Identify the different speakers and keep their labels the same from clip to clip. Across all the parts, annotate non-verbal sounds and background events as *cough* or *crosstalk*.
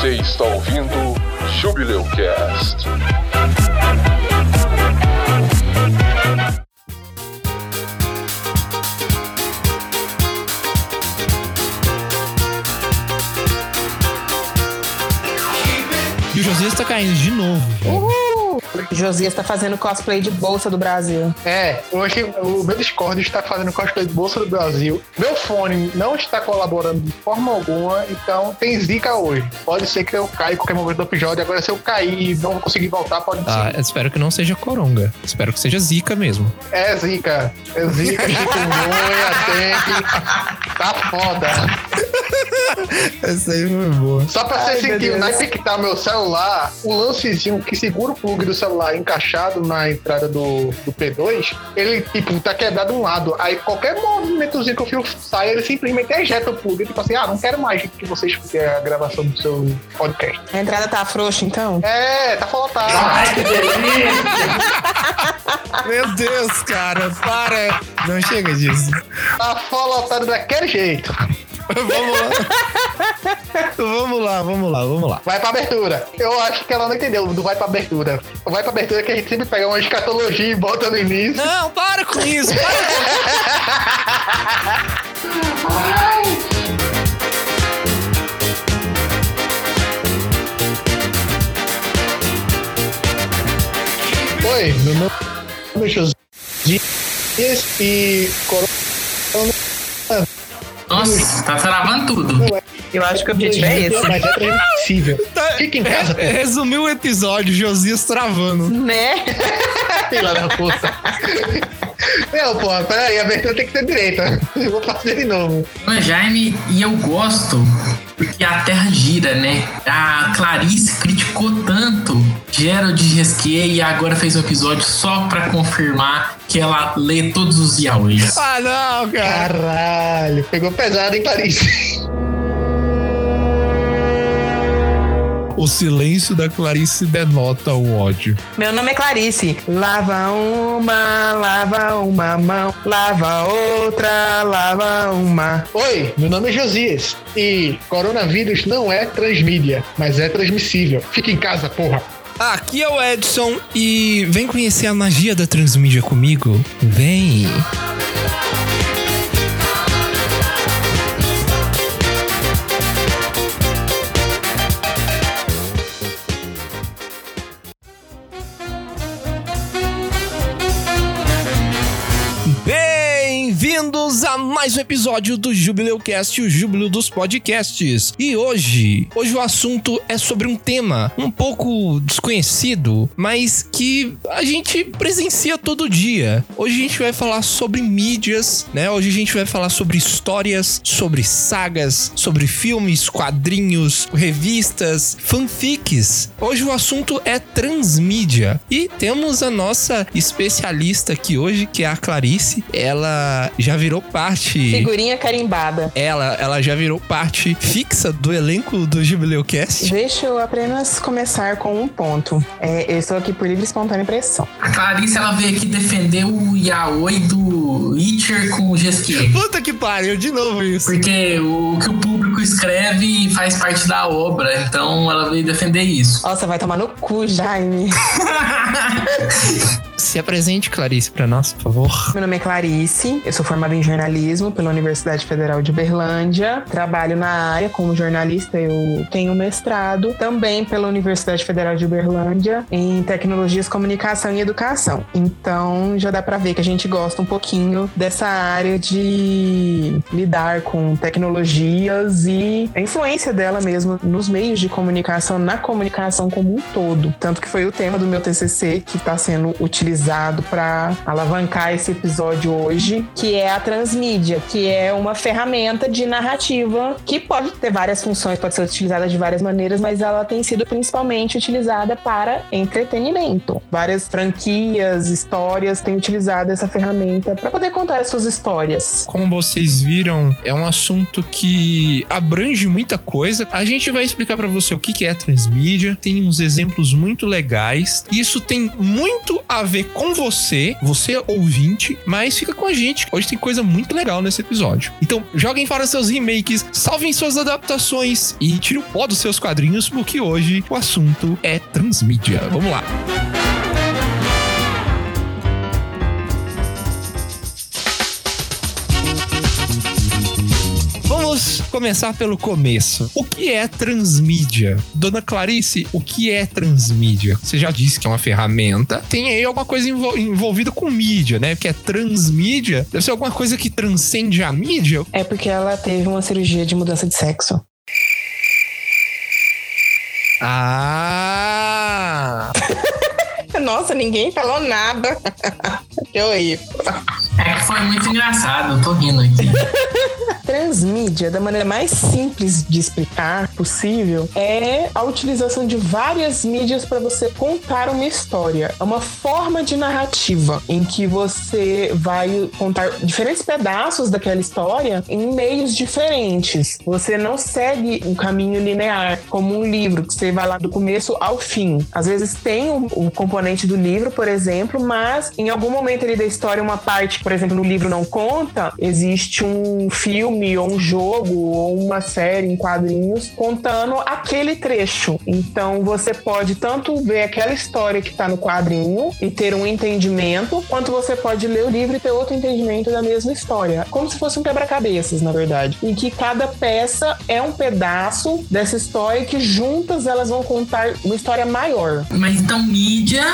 Speaker 1: Você está ouvindo Jubileu Cast.
Speaker 2: E o Josias tá caindo de novo.
Speaker 3: Uhul! Josias tá fazendo cosplay de Bolsa do Brasil.
Speaker 4: É, hoje o meu Discord está fazendo cosplay de Bolsa do Brasil. Meu fone não está colaborando de forma alguma, então tem zica hoje. Pode ser que eu caia em qualquer momento do episódio. Agora, se eu cair e não conseguir voltar, pode
Speaker 2: Ah,
Speaker 4: ser.
Speaker 2: espero que não seja coronga. Espero que seja zica mesmo.
Speaker 4: É zica. É zica, *laughs* chikungunya, dengue. Tá foda. *laughs*
Speaker 2: Essa aí foi boa.
Speaker 4: Só pra
Speaker 3: Ai,
Speaker 4: você
Speaker 3: meu
Speaker 4: sentir o naipe que tá meu celular, o lancezinho que segura o plug do celular encaixado na entrada do, do P2, ele, tipo, tá quebrado um lado. Aí qualquer movimentozinho que o fio sai, ele simplesmente ejeta o plug. Tipo assim, ah, não quero mais que você escute a gravação do seu podcast.
Speaker 3: A entrada tá frouxa, então?
Speaker 4: É, tá faltando. *laughs*
Speaker 2: Meu Deus, cara, para. Não chega disso.
Speaker 4: Tá faltando daquele jeito.
Speaker 2: Vamos lá. *laughs* vamos lá, vamos lá, vamos lá.
Speaker 4: Vai pra abertura. Eu acho que ela não entendeu do vai pra abertura. Vai pra abertura é que a gente sempre pega uma escatologia e bota no início.
Speaker 2: Não, para com isso. Para com...
Speaker 4: Oi, meu nome é José Dias e Corona
Speaker 5: Nossa, tá travando tudo.
Speaker 3: Eu acho que o objetivo é esse.
Speaker 4: mas é transmissível.
Speaker 2: Tá-
Speaker 4: Fica em casa, pô.
Speaker 2: Resumiu o episódio, Josias travando.
Speaker 3: Né?
Speaker 4: Filha da puta. Não, pô, peraí, a abertura tem que ser direita. Eu vou fazer de novo.
Speaker 5: Mas Jaime, e eu gosto porque a Terra gira, né? A Clarice criticou tanto Gerald Resquier e agora fez um episódio só pra confirmar que ela lê todos os yaois.
Speaker 2: Ah, não, cara.
Speaker 4: Caralho, pegou pesado, hein, Clarice?
Speaker 2: O silêncio da Clarice denota o ódio.
Speaker 3: Meu nome é Clarice. Lava uma, lava uma mão. Lava outra, lava uma.
Speaker 4: Oi, meu nome é Josias e coronavírus não é transmídia, mas é transmissível. Fica em casa, porra.
Speaker 2: Aqui é o Edson e vem conhecer a magia da transmídia comigo. Vem. Mais um episódio do Jubileu Cast, o Júbilo dos Podcasts. E hoje, hoje o assunto é sobre um tema um pouco desconhecido, mas que a gente presencia todo dia. Hoje a gente vai falar sobre mídias, né? Hoje a gente vai falar sobre histórias, sobre sagas, sobre filmes, quadrinhos, revistas, fanfics. Hoje o assunto é transmídia e temos a nossa especialista aqui hoje, que é a Clarice. Ela já virou parte
Speaker 3: Figurinha carimbada.
Speaker 2: ela, ela já virou parte fixa do elenco do Jubileu Cast.
Speaker 3: Deixa eu apenas começar com um ponto. É, eu estou aqui por livre e espontânea pressão.
Speaker 5: A Clarice, ela veio aqui defender o yaoi do Witcher com o Resquier.
Speaker 2: Puta que pariu, de novo isso.
Speaker 5: Porque o que o público escreve faz parte da obra, então ela veio defender isso.
Speaker 3: Nossa, vai tomar no cu, Jaime. *laughs*
Speaker 2: Se apresente, Clarice, pra nós, por favor.
Speaker 3: Meu nome é Clarice, eu sou formada em jornalismo pela Universidade Federal de Uberlândia. Trabalho na área como jornalista, eu tenho mestrado também pela Universidade Federal de Uberlândia em tecnologias, comunicação e educação. Então já dá pra ver que a gente gosta um pouquinho dessa área de lidar com tecnologias e a influência dela mesmo nos meios de comunicação, na comunicação como um todo. Tanto que foi o tema do meu TCC que está sendo utilizado para alavancar esse episódio hoje, que é a transmídia, que é uma ferramenta de narrativa que pode ter várias funções, pode ser utilizada de várias maneiras, mas ela tem sido principalmente utilizada para entretenimento. Várias franquias, histórias têm utilizado essa ferramenta para poder contar as suas histórias.
Speaker 2: Como vocês viram, é um assunto que abrange muita coisa. A gente vai explicar pra você o que que é transmídia, tem uns exemplos muito legais. Isso tem muito a ver ver com você, você ouvinte, mas fica com a gente. Hoje tem coisa muito legal nesse episódio. Então, joguem fora seus remakes, salvem suas adaptações e tire o pó dos seus quadrinhos, porque hoje o assunto é transmídia. Vamos lá. Começar pelo começo. O que é transmídia? Dona Clarice, o que é transmídia? Você já disse que é uma ferramenta. Tem aí alguma coisa envol- envolvida com mídia, né? Que é transmídia. Deve ser alguma coisa que transcende a mídia.
Speaker 3: É porque ela teve uma cirurgia de mudança de sexo.
Speaker 2: Ah!
Speaker 3: Nossa, ninguém falou nada. *laughs* que horrível.
Speaker 5: É que foi muito engraçado, eu tô rindo aqui. *laughs*
Speaker 3: Transmídia, da maneira mais simples de explicar possível, é a utilização de várias mídias para você contar uma história. É uma forma de narrativa em que você vai contar diferentes pedaços daquela história em meios diferentes. Você não segue um caminho linear, como um livro, que você vai lá do começo ao fim. Às vezes tem o, o componente do livro, por exemplo, mas em algum momento ali da história, uma parte, por exemplo, no livro não conta, existe um filme ou um jogo ou uma série em quadrinhos contando aquele trecho. Então você pode tanto ver aquela história que está no quadrinho e ter um entendimento, quanto você pode ler o livro e ter outro entendimento da mesma história. Como se fosse um quebra-cabeças, na verdade. Em que cada peça é um pedaço dessa história que juntas elas vão contar uma história maior.
Speaker 5: Mas então, mídia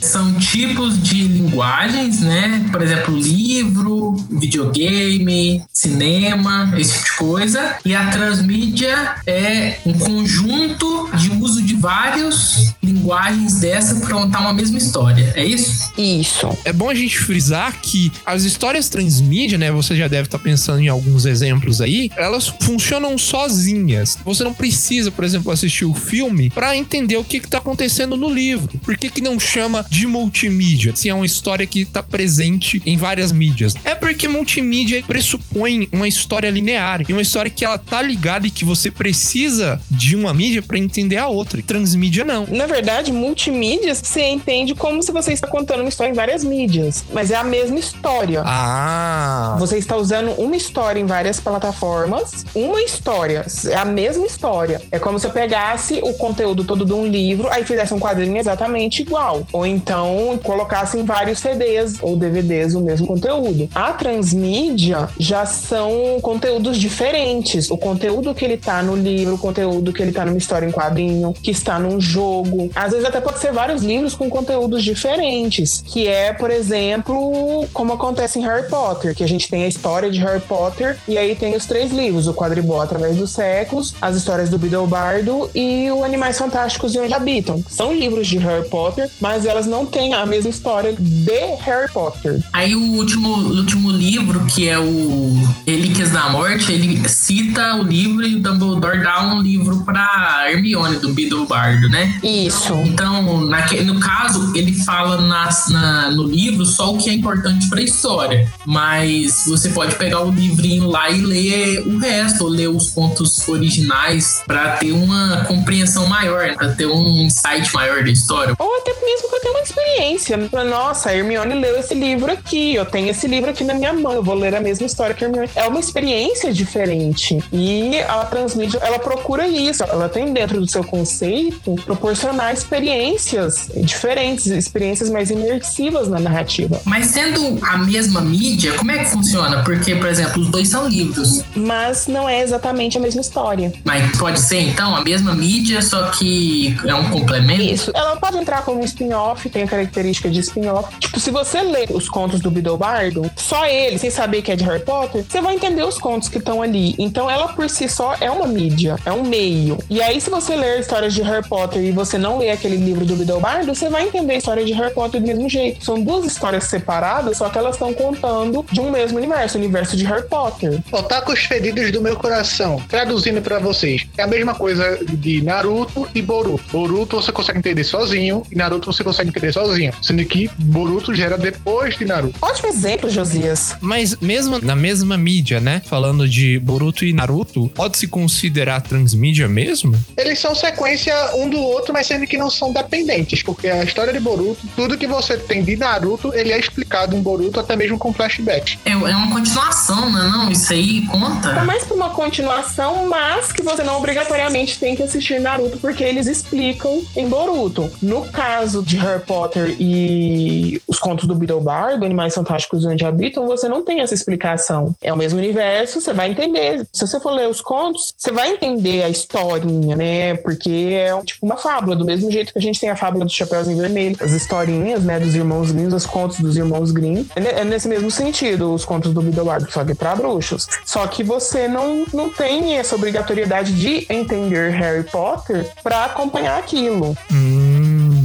Speaker 5: são tipos de linguagens, né? Por exemplo, livro, videogame, cinema, esse tipo de coisa. E a transmídia é um conjunto de uso de várias linguagens dessa para contar uma mesma história. É isso?
Speaker 3: Isso.
Speaker 2: É bom a gente frisar que as histórias transmídia, né? Você já deve estar pensando em alguns exemplos aí, elas funcionam sozinhas. Você não precisa, por exemplo, assistir o filme para entender o que está acontecendo no livro. Por que, que não chama de multimídia? Se é uma história que está presente em várias mídias. É porque multimídia pressupõe uma história linear e uma história que ela tá ligada e que você precisa de uma mídia para entender a outra. Transmídia não.
Speaker 3: Na verdade, multimídias você entende como se você está contando uma história em várias mídias, mas é a mesma história.
Speaker 2: Ah,
Speaker 3: Você está usando uma história em várias plataformas, uma história, é a mesma história. É como se eu pegasse o conteúdo todo de um livro, aí fizesse um quadrinho exatamente igual. Ou então colocasse em vários CDs ou DVDs o mesmo conteúdo. A transmídia já são conteúdos diferentes. O conteúdo que ele tá no livro, o conteúdo que ele tá numa história em quadrinho, que está num jogo. Às vezes até pode ser vários livros com conteúdos diferentes. Que é, por exemplo, como acontece em Harry Potter, que a gente tem a história de Harry Potter e aí tem os três livros, o Quadribol através dos séculos, as histórias do Bidelbardo e o Animais Fantásticos e Onde Habitam. São livros de Harry Potter, mas elas não têm a mesma história de Harry Potter.
Speaker 5: Aí o último, o último livro, que é o Relíquias da Morte, ele cita o livro e o Dumbledore dá um livro pra Hermione, do Bidelbardo, né?
Speaker 3: Isso.
Speaker 5: Então, naque- no caso, ele fala nas- na- no livro só o que é importante pra história. Mas você pode pegar o livrinho lá e ler o resto, ou ler os contos originais pra ter uma compreensão maior, pra ter um insight maior da história.
Speaker 3: Ou até mesmo eu tenha uma experiência. Nossa, a Hermione leu esse livro aqui, eu tenho esse livro aqui na minha mão, eu vou ler a mesma história que a Hermione. É uma experiência diferente. E a Transmídia, ela procura isso. Ela tem dentro do seu conceito proporcionar experiências diferentes, experiências mais imersivas na narrativa.
Speaker 5: Mas sendo a mesma mídia, como é que funciona? Porque, por exemplo, os dois são livros.
Speaker 3: Mas não é exatamente a mesma história.
Speaker 5: Mas pode ser, então, a mesma mídia, só que é um complemento?
Speaker 3: Isso. Ela pode entrar como um spin-off, tem a característica de spin-off. Tipo, se você ler os contos do Bidelbardo, só ele, sem saber que é de Harry Potter, você vai entender os contos que estão ali. Então, ela por si só é uma mídia, é um meio. E aí, se você ler histórias de Harry Potter e você não ler aquele livro do Bidelbardo, você vai entender a história de Harry Potter do mesmo jeito. São duas histórias separadas, só que elas estão contando de um mesmo universo, o universo de Harry Potter.
Speaker 4: Otakus feridos do meu coração. Traduzindo pra vocês, é a mesma coisa de Naruto e Boruto. Boruto você consegue entender sozinho e Naruto você consegue entender sozinho. Sendo que Boruto gera depois de Naruto.
Speaker 3: Ótimo exemplo, Josias.
Speaker 2: Mas mesmo na mesma mídia, né? Falando de Boruto e Naruto, pode se considerar transmídia mesmo?
Speaker 4: Eles são sequência influência um do outro, mas sendo que não são dependentes, porque a história de Boruto, tudo que você tem de Naruto, ele é explicado em Boruto, até mesmo com flashback.
Speaker 5: É, é uma continuação, né? Não, isso aí
Speaker 3: Tá
Speaker 5: conta.
Speaker 3: mais pra uma continuação, mas que você não obrigatoriamente tem que assistir Naruto, porque eles explicam em Boruto. No caso de Harry Potter e os contos do Beetlebar, do Animais Fantásticos Onde Habitam, você não tem essa explicação. É o mesmo universo, você vai entender. Se você for ler os contos, você vai entender a historinha, né? Porque é tipo uma fábula, do mesmo jeito que a gente tem a fábula do Chapeuzinho Vermelho, as historinhas, né, dos irmãos Grimm, os contos dos irmãos Grimm. É É nesse mesmo sentido, os contos do Beetlebar, só que pra bruxos. Só que você não, não tem essa obrigatoriedade de entender Harry Potter pra acompanhar aquilo.
Speaker 2: Hum,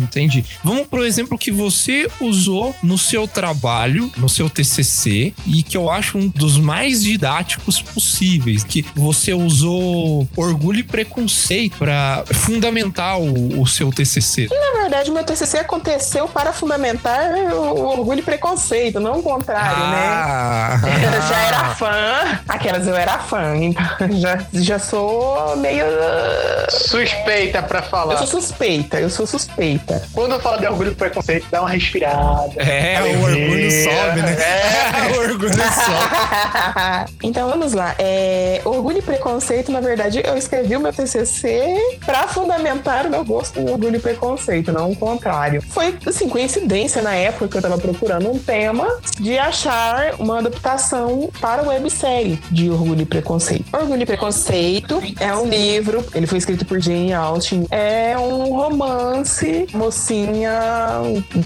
Speaker 2: entendi. Vamos pro exemplo que você usou no seu trabalho, no seu TCC, e que eu acho um dos mais didáticos possíveis, que você usou orgulho e preconceito para fundamentar o, o seu TCC.
Speaker 3: Na verdade, meu TCC aconteceu para fundamentar o orgulho e preconceito, não o contrário, né?
Speaker 2: Ah,
Speaker 3: Eu já era fã, aquelas eu era fã, então *laughs* já, já sou meio.
Speaker 4: Suspeita pra
Speaker 3: Eu
Speaker 4: falar.
Speaker 3: sou suspeita, eu sou suspeita.
Speaker 4: Quando eu falo de orgulho e preconceito, dá uma respirada.
Speaker 2: É, o orgulho sobe, né? *laughs* o orgulho sobe. *laughs*
Speaker 3: então vamos lá. É, orgulho e preconceito, na verdade, eu escrevi o meu TCC para fundamentar o meu gosto em orgulho e preconceito, não o contrário. Foi, assim, coincidência na época que eu tava procurando um tema de achar uma adaptação para a websérie de Orgulho e Preconceito. Orgulho e Preconceito é um livro, ele foi escrito por Jane Austen, é um romance, mocinha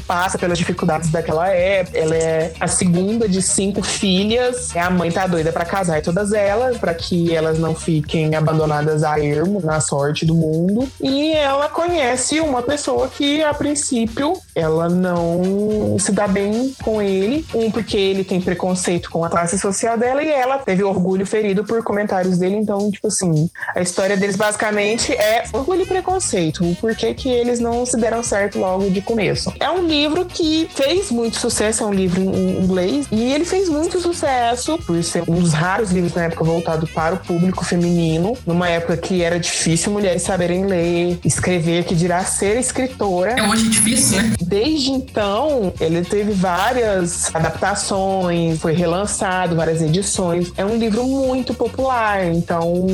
Speaker 3: passa pelas dificuldades daquela época, ela é a segunda de cinco filhas, a mãe tá doida pra casar todas elas, pra que elas não fiquem abandonadas a ermo na sorte do mundo, e ela conhece uma pessoa que a princípio ela não se dá bem com ele, um porque ele tem preconceito com a classe social dela e ela teve orgulho ferido por comentários dele, então tipo assim, a história deles basicamente é orgulho e preconceito, o porquê que eles não se deram certo logo de começo. É um livro que fez muito sucesso, é um livro em inglês, e ele fez muito sucesso por ser um dos raros livros na época voltado para o público feminino, numa época que era difícil mulheres saberem ler, escrever, que dirá ser escritora.
Speaker 5: É hoje difícil, né?
Speaker 3: Desde então, ele teve várias adaptações, foi relançado, várias edições. É um livro muito popular, então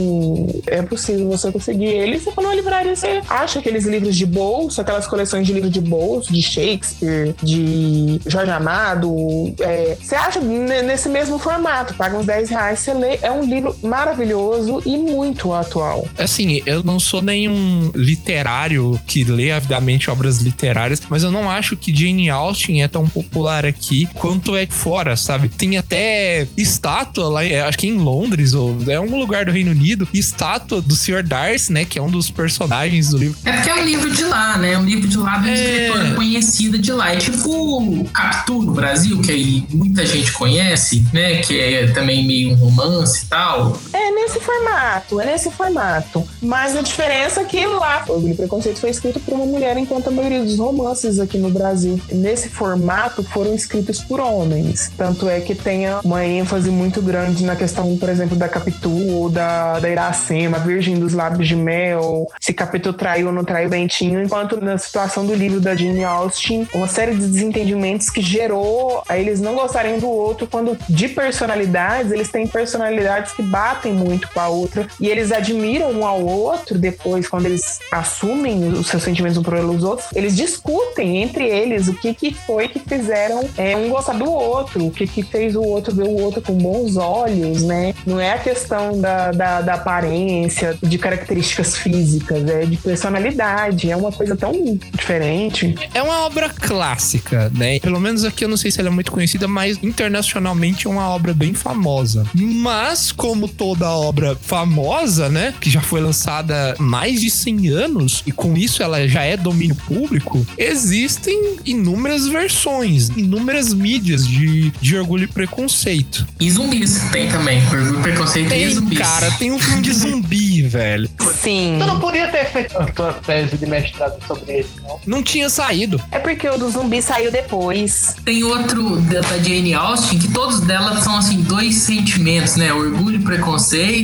Speaker 3: é possível você conseguir ele. Você for numa livraria, você acha aqueles livros de bolso, aquelas coleções de livros de bolso, de Shakespeare, de Jorge Amado. é, você acha ne- nesse mesmo formato, paga uns 10 reais, você lê. É um livro maravilhoso e muito atual.
Speaker 2: Assim, eu não sou nenhum literário que lê avidamente obras literárias, mas eu não acho que Jane Austen é tão popular aqui quanto é fora, sabe? Tem até estátua lá, é, acho que em Londres, ou é um lugar do Reino Unido, estátua do Sr. Darcy, né? Que é um dos personagens do livro.
Speaker 5: É porque é um livro de lá, né? É um livro de lá de uma
Speaker 2: É.
Speaker 5: escritora conhecida de lá. É tipo Capitu no Brasil, que aí muita gente conhece, né? Que é também meio um romance e tal.
Speaker 3: É nesse formato, é nesse formato. Mas a diferença é que lá, o Orgulho e Preconceito foi escrito por uma mulher, enquanto a maioria dos romances aqui no Brasil, nesse formato, foram escritos por homens. Tanto é que tenha uma ênfase muito grande na questão, por exemplo, da Capitu ou da, da Iracema, Virgem dos Lábios de Mel, se Capitu traiu ou não traiu Bentinho, enquanto na situação do livro da Jane Austen, uma série de desentendimentos que gerou a eles não gostarem do outro, quando de personalidades, eles têm personalidades que batem muito com a outra e eles admiram um ao outro depois, quando eles assumem os seus sentimentos um pelos outros, eles discutem entre eles o que, que foi que fizeram é, um gostar do outro, o que, que fez o outro ver o outro com bons olhos, né? Não é a questão da, da, da aparência, de características físicas, é de personalidade, é uma coisa tão diferente.
Speaker 2: É uma obra clássica, né? Pelo menos aqui eu não sei se ela é muito conhecida, mas internacionalmente é uma obra bem famosa. Mas, como toda obra famosa, né? Que já foi lançada há mais de 100 anos, e com isso ela já é domínio público, existem inúmeras versões, inúmeras mídias de, de orgulho e preconceito.
Speaker 5: E zumbis tem também. Orgulho, preconceito e
Speaker 2: Tem,
Speaker 5: zumbis.
Speaker 2: cara, tem um filme de zumbi, *laughs* velho.
Speaker 3: Sim.
Speaker 4: Tu não podia ter feito a tua tese de mestrado sobre ele, não?
Speaker 2: Não tinha saído.
Speaker 3: É porque o do zumbi saiu depois.
Speaker 5: Tem outro da, da Jane Austen que todos delas são assim dois sentimentos, né? Orgulho e preconceito.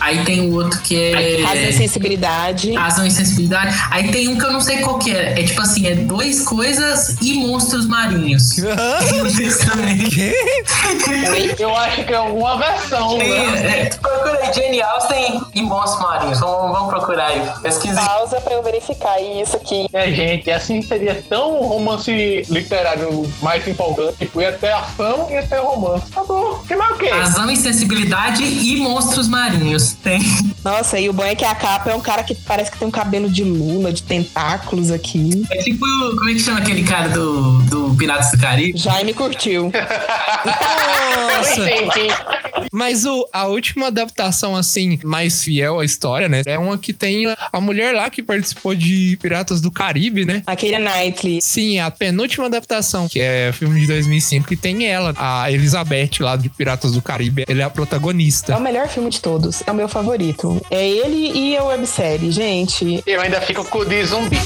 Speaker 5: Aí tem o outro que é
Speaker 3: Razão e sensibilidade.
Speaker 5: razão e sensibilidade. Aí tem um que eu não sei qual que é. É tipo assim, é dois coisas e monstros marinhos. *laughs*
Speaker 4: Eu acho que é alguma versão,
Speaker 5: Tem,
Speaker 4: né?
Speaker 5: é, procura aí Jane Austen e monstros marinhos. Vamos, vamos procurar aí. Pesquisa aí.
Speaker 3: Pausa pra eu verificar isso aqui.
Speaker 4: É, gente, assim seria tão romance literário mais empolgante. Tipo, ia ter ação e ter romance. Tá bom. Que mais o quê?
Speaker 5: Razão e sensibilidade e monstros marinhos. Tem.
Speaker 3: Nossa, e o bom é que a capa é um cara que parece que tem um cabelo de lula, de tentáculos aqui.
Speaker 5: É tipo, como é que chama aquele cara do, do Piratas do Caribe?
Speaker 3: Jaime curtiu.
Speaker 2: Nossa! Mas o, a última adaptação, assim, mais fiel à história, né? É uma que tem a, mulher lá que participou de Piratas do Caribe, né?
Speaker 3: A Keira Knightley.
Speaker 2: Sim, a penúltima adaptação, que é filme de 2005, que tem ela, a Elizabeth lá de Piratas do Caribe. Ela é a
Speaker 3: É
Speaker 2: protagonista.
Speaker 3: o melhor filme de todos. É o meu favorito. É ele e a websérie. Gente,
Speaker 4: Eu ainda fico com o de zumbi.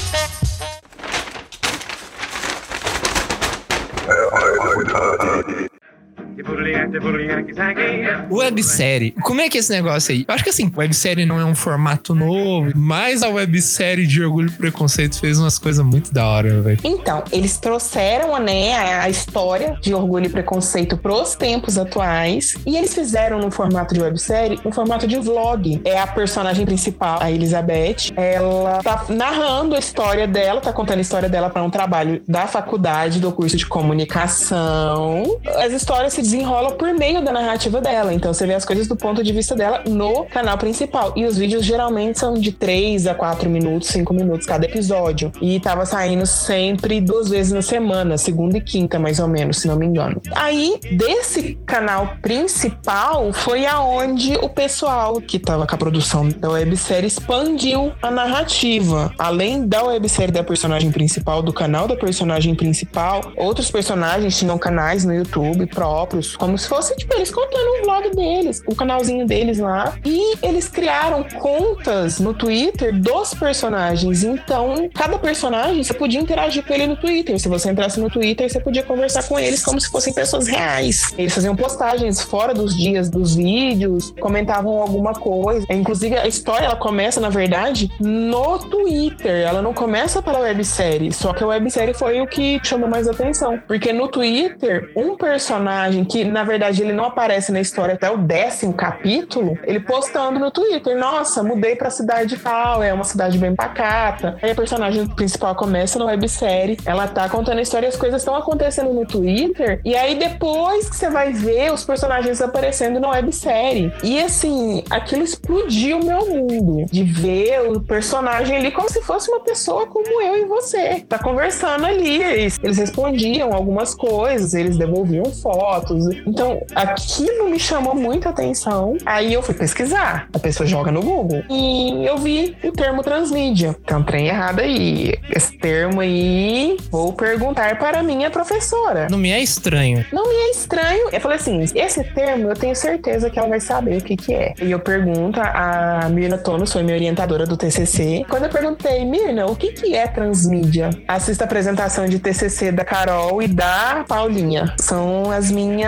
Speaker 2: Websérie. Como é que é esse negócio aí? Eu acho que assim, websérie não é um formato novo, mas a websérie de Orgulho e Preconceito fez umas coisas muito da hora, velho.
Speaker 3: Então, eles trouxeram né, a- história de Orgulho e Preconceito pros tempos atuais e eles fizeram no formato de websérie um formato de vlog. É a personagem principal, a Elizabeth. Ela tá narrando a história dela, tá contando a história dela para um trabalho da faculdade, do curso de comunicação. As histórias se desenrolam por meio da narrativa dela. Então você vê as coisas do ponto de vista dela no canal principal. E os vídeos geralmente são de 3 a 4 minutos, 5 minutos cada episódio. E tava saindo sempre duas vezes na semana, segunda e quinta, mais ou menos, se não me engano. Aí, desse canal principal, foi aonde o pessoal que tava com a produção da websérie expandiu a narrativa. Além da websérie da personagem principal, do canal da personagem principal, outros personagens tinham canais no YouTube próprios, como se fosse, tipo, eles contando um vlog deles, o canalzinho deles lá. E eles criaram contas no Twitter dos personagens. Então, cada personagem você podia interagir com ele no Twitter. Se você entrasse no Twitter, você podia conversar com eles como se fossem pessoas reais. Eles faziam postagens fora dos dias dos vídeos, comentavam alguma coisa. Inclusive, a história ela começa, na verdade, no Twitter. Ela não começa pela websérie. Só que a websérie foi o que chamou mais atenção. Porque no Twitter, um personagem que, na verdade, ele não aparece na história até o décimo capítulo, ele postando no Twitter: Nossa, mudei pra cidade tal, é uma cidade bem pacata. Aí a personagem principal começa na websérie, ela tá contando a história as coisas estão acontecendo no Twitter. E aí depois que você vai ver os personagens aparecendo na websérie. E assim, aquilo explodiu meu mundo. De ver o personagem ali como se fosse uma pessoa como eu e você. Tá conversando ali. Eles respondiam algumas coisas, eles devolviam fotos. Então, aquilo me chamou muita atenção. Aí eu fui pesquisar. A pessoa joga no Google. E eu vi o termo transmídia. Um trem errado aí. Esse termo aí, vou perguntar para a minha professora.
Speaker 2: Não me é estranho.
Speaker 3: Não me é estranho. Eu falei assim: esse termo eu tenho certeza que ela vai saber o que, que é. E eu pergunto, a Mirna Tonos foi minha orientadora do TCC. Quando eu perguntei, Mirna, o que, que é transmídia? Assista a apresentação de TCC da Carol e da Paulinha. São as minhas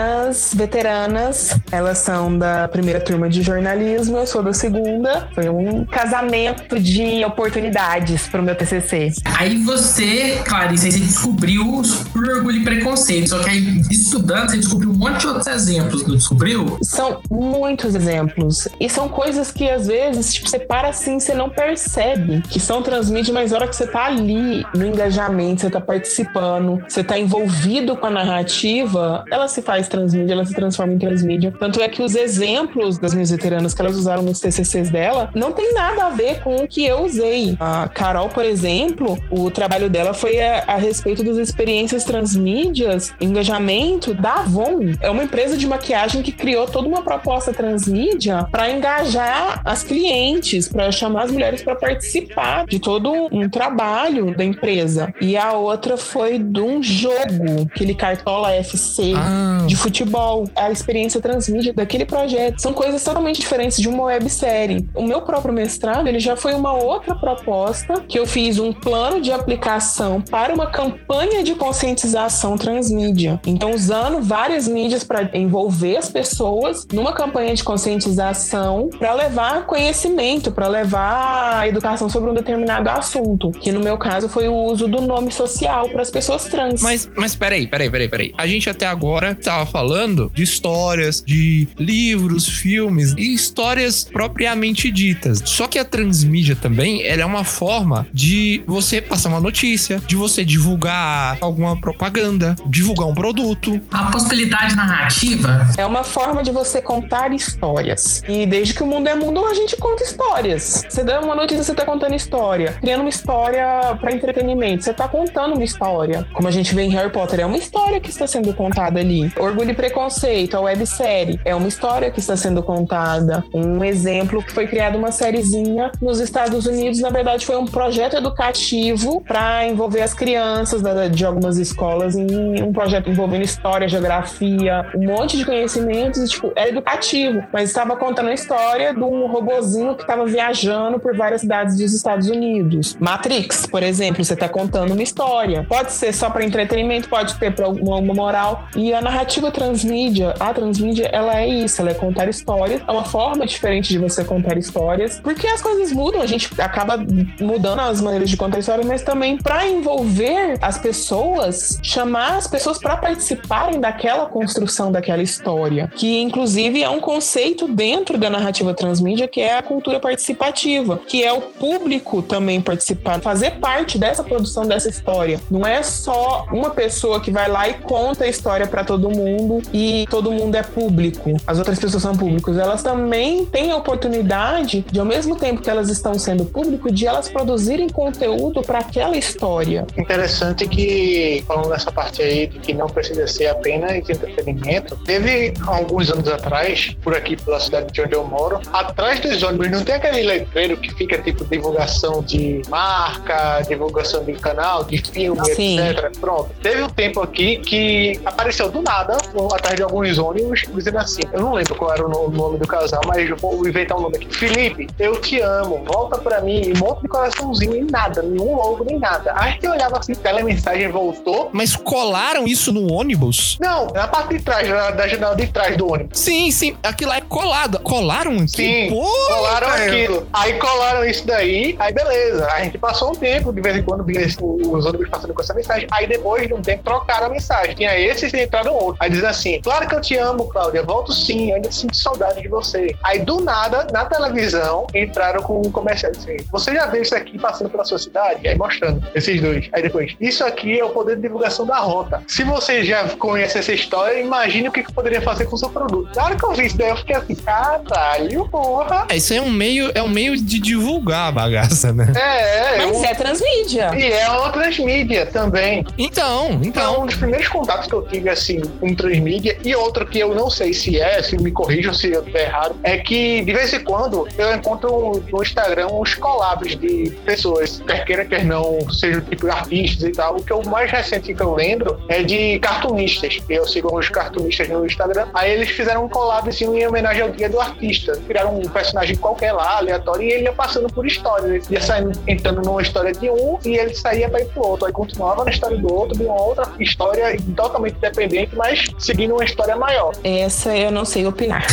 Speaker 3: veteranas. Elas são da primeira turma de jornalismo, eu sou da segunda. Foi um casamento de oportunidades pro meu TCC.
Speaker 5: Aí você, Clarice, você descobriu por orgulho e preconceito. Só que aí, estudando, você descobriu um monte de outros exemplos, não descobriu?
Speaker 3: São muitos exemplos. E são coisas que às vezes, tipo, você para assim, você não percebe que são transmídia, mas na hora que você tá ali no engajamento, você tá participando, você tá envolvido com a narrativa, ela se faz transmídia, ela se transforma em transmídia. Tanto é que os exemplos das minhas veteranas que elas usaram nos TCCs dela não tem nada a ver com o que eu usei. A Carol, por exemplo, o trabalho dela foi a, a respeito das experiências transmídias, engajamento da Avon. É uma empresa de maquiagem que criou toda uma proposta transmídia para engajar as clientes, para chamar as mulheres para participar de todo um trabalho da empresa. E a outra foi de um jogo, aquele Cartola FC
Speaker 2: Ah,
Speaker 3: de futebol, a experiência transmídia daquele projeto. São coisas totalmente diferentes de uma websérie. O meu próprio mestrado, ele já foi uma outra proposta que eu fiz um plano de aplicação para uma campanha de conscientização transmídia. Então, usando várias mídias para envolver as pessoas numa campanha de conscientização para levar conhecimento, para levar educação sobre um determinado assunto, que no meu caso foi o uso do nome social para as pessoas trans.
Speaker 2: Mas, mas peraí, peraí, peraí, peraí. A gente até agora estava falando de histórias, de livros, filmes e histórias propriamente ditas. Só que a transmídia também, ela é uma forma de você passar uma notícia, de você divulgar alguma propaganda, divulgar um produto.
Speaker 5: A possibilidade narrativa
Speaker 3: É uma forma de você contar histórias. E desde que o mundo é mundo, a gente conta histórias. Você dá uma notícia, você tá contando história. Criando uma história para entretenimento. Você tá contando uma história. Como a gente vê em Harry Potter, é uma história que está sendo contada ali. Orgulho e Preconceito, a websérie, é uma história que está sendo contada. Um exemplo que foi criada uma sériezinha nos Estados Unidos, na verdade, foi um projeto educativo para envolver as crianças de algumas escolas em um projeto envolvendo história, geografia, um monte de conhecimentos, e, tipo, era educativo, mas estava contando a história de um robozinho que estava viajando por várias cidades dos Estados Unidos. Matrix, por exemplo, você está contando uma história. Pode ser só para entretenimento, pode ter para alguma uma moral. E a narrativa transmídia, a transmídia, ela é isso, ela é contar histórias, é uma forma diferente de você contar histórias, porque as coisas mudam, a gente acaba mudando as maneiras de contar histórias, mas também para envolver as pessoas, chamar as pessoas para participarem daquela construção daquela história, que inclusive é um conceito dentro da narrativa transmídia que é a cultura participativa, que é o público também participar, fazer parte dessa produção dessa história. Não é só uma pessoa que vai lá e conta a história para todo mundo e todo mundo é público. As outras pessoas são públicos. Elas também têm a oportunidade de, ao mesmo tempo que elas estão sendo público, de elas produzirem conteúdo para aquela história.
Speaker 4: Interessante que, falando nessa parte aí de que não precisa ser apenas entretenimento, teve alguns anos atrás, por aqui pela cidade de onde eu moro, atrás dos ônibus não tem aquele letreiro que fica tipo divulgação de marca, divulgação de canal, de filme,
Speaker 3: Sim.
Speaker 4: etc. Pronto. Teve um tempo aqui que apareceu do nada, atrás de alguns ônibus, dizendo assim: eu não lembro qual era o no- nome do casal, mas vou inventar um nome aqui. Felipe, eu te amo, volta pra mim, e um monte de coraçãozinho e nada, nenhum logo nem nada. Aí eu olhava assim, telemensagem voltou.
Speaker 2: Mas colaram isso no ônibus?
Speaker 4: Não, na parte de trás, da, da janela de trás do ônibus.
Speaker 2: Sim, sim. Aquilo lá é colado. Colaram?
Speaker 4: Sim,
Speaker 2: Pô,
Speaker 4: colaram
Speaker 2: velho.
Speaker 4: aquilo. Aí colaram isso daí, aí beleza. A gente passou um tempo, de vez em quando via os ônibus passando com essa mensagem. Aí depois de um tempo trocaram a mensagem. Tinha esse e entraram outro. Aí dizendo assim: Claro que eu te amo, Cláudia. Volto sim, ainda sinto saudade de você. Aí do nada, na televisão, entraram com um comercial assim: Você já viu isso aqui passando pela sua cidade? Aí mostrando esses dois. Aí depois, isso aqui é o poder de divulgação da rota. Se você já conhece essa história, imagine o que que poderia fazer com o seu produto. Na hora que eu vi isso daí, eu fiquei assim: caralho, porra.
Speaker 2: É, isso aí é um meio, é um meio de divulgar a bagaça, né?
Speaker 4: É, é.
Speaker 3: Mas
Speaker 4: um-
Speaker 3: é transmídia.
Speaker 4: E é uma transmídia também.
Speaker 2: Então,
Speaker 4: Então,
Speaker 2: então.
Speaker 4: um dos primeiros contatos que eu tive, assim, com transmídia, e outro que eu não sei se é, se me corrijam se eu estiver errado, é que, de vez em quando, eu encontro no Instagram uns collabs de pessoas, quer queira, quer não, sejam tipo artistas e tal. O que eu mais recente que eu lembro é de cartunistas. Eu sigo uns cartunistas no Instagram. Aí eles fizeram um collab, assim, em homenagem ao dia do artista. Criaram um personagem qualquer lá, aleatório, e ele ia passando por histórias. Ia saindo, entrando numa história de um, e ele saía para ir pro outro. Aí continuava na história do outro, de uma outra história totalmente independente, mas seguindo uma história maior.
Speaker 3: Essa eu não sei opinar.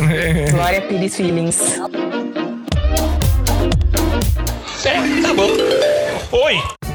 Speaker 3: *laughs* Glória Pires Feelings.
Speaker 2: Tá bom. Oi!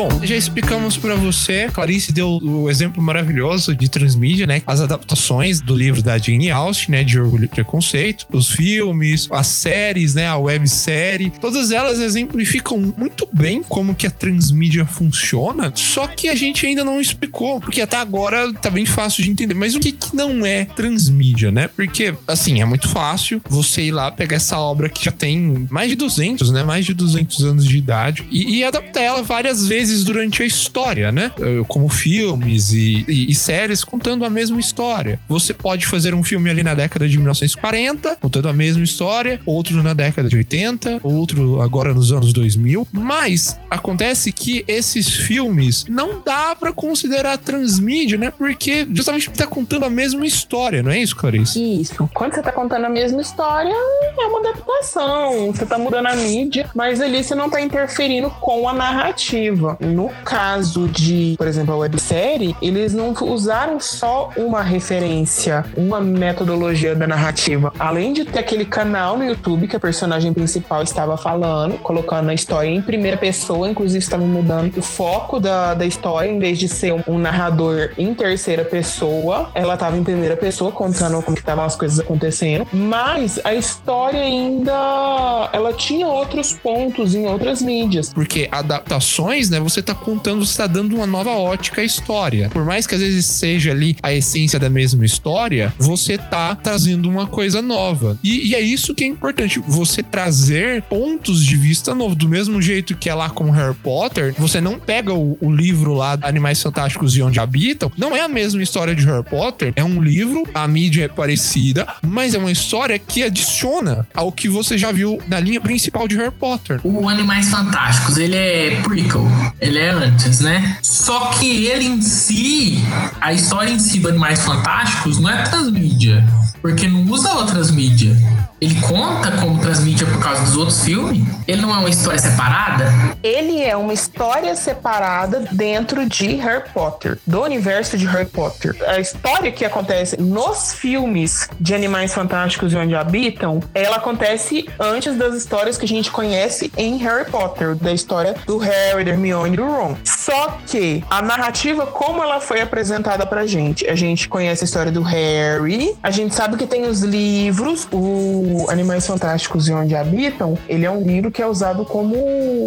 Speaker 2: Bom, já explicamos pra você. Clarice deu o exemplo maravilhoso de transmídia, né? As adaptações do livro da Jane Austen, né? De Orgulho e Preconceito, os filmes, as séries, né? A websérie. Todas elas exemplificam muito bem como que a transmídia funciona. Só que a gente ainda não explicou, porque até agora tá bem fácil de entender. Mas o que, que não é transmídia, né? Porque, assim, é muito fácil você ir lá pegar essa obra que já tem mais de 200, né? Mais de 200 anos de idade e, e adaptar ela várias vezes vezes durante a história, né? Como filmes e, e- e séries contando a mesma história. Você pode fazer um filme ali na década de 1940, contando a mesma história, outro na década de 80, outro agora nos anos 2000. Mas acontece que esses filmes não dá pra considerar transmídia, né? Porque justamente tá contando a mesma história, não é isso, Clarice?
Speaker 3: Isso. Quando você tá contando a mesma história, é uma adaptação. Você tá mudando a mídia, mas ali você não tá interferindo com a narrativa. No caso de, por exemplo, a websérie, eles não usaram só uma referência, uma metodologia da narrativa. Além de ter aquele canal no YouTube que a personagem principal estava falando, colocando a história em primeira pessoa, inclusive estava mudando o foco da, da história, em vez de ser um, um narrador em terceira pessoa, ela estava em primeira pessoa contando como estavam as coisas acontecendo. Mas a história ainda ela tinha outros pontos em outras mídias.
Speaker 2: Porque adaptações, né? Você tá contando, você tá dando uma nova ótica à história. Por mais que às vezes seja ali a essência da mesma história, você tá trazendo uma coisa nova. E, e é isso que é importante. Você trazer pontos de vista novos. Do mesmo jeito que é lá com Harry Potter, você não pega o, o livro lá, Animais Fantásticos e Onde Habitam. Não é a mesma história de Harry Potter. É um livro, a mídia é parecida, mas é uma história que adiciona ao que você já viu na linha principal de Harry Potter.
Speaker 5: O Animais Fantásticos, ele é prequel, ele é antes, né? Só que ele em si, a história em si do Animais Fantásticos não é transmídia, porque não usa outras mídias. Ele conta como transmídia por causa dos outros filmes. Ele não é uma história separada.
Speaker 3: Ele é uma história separada dentro de Harry Potter, do universo de Harry Potter. A história que acontece nos filmes de Animais Fantásticos e Onde Habitam, ela acontece antes das histórias que a gente conhece em Harry Potter, da história do Harry, da Hermione e do Ron. Só que a narrativa, como ela foi apresentada pra gente, a gente conhece a história do Harry, a gente sabe que tem os livros, o Animais Fantásticos e Onde Habitam, ele é um livro que é usado como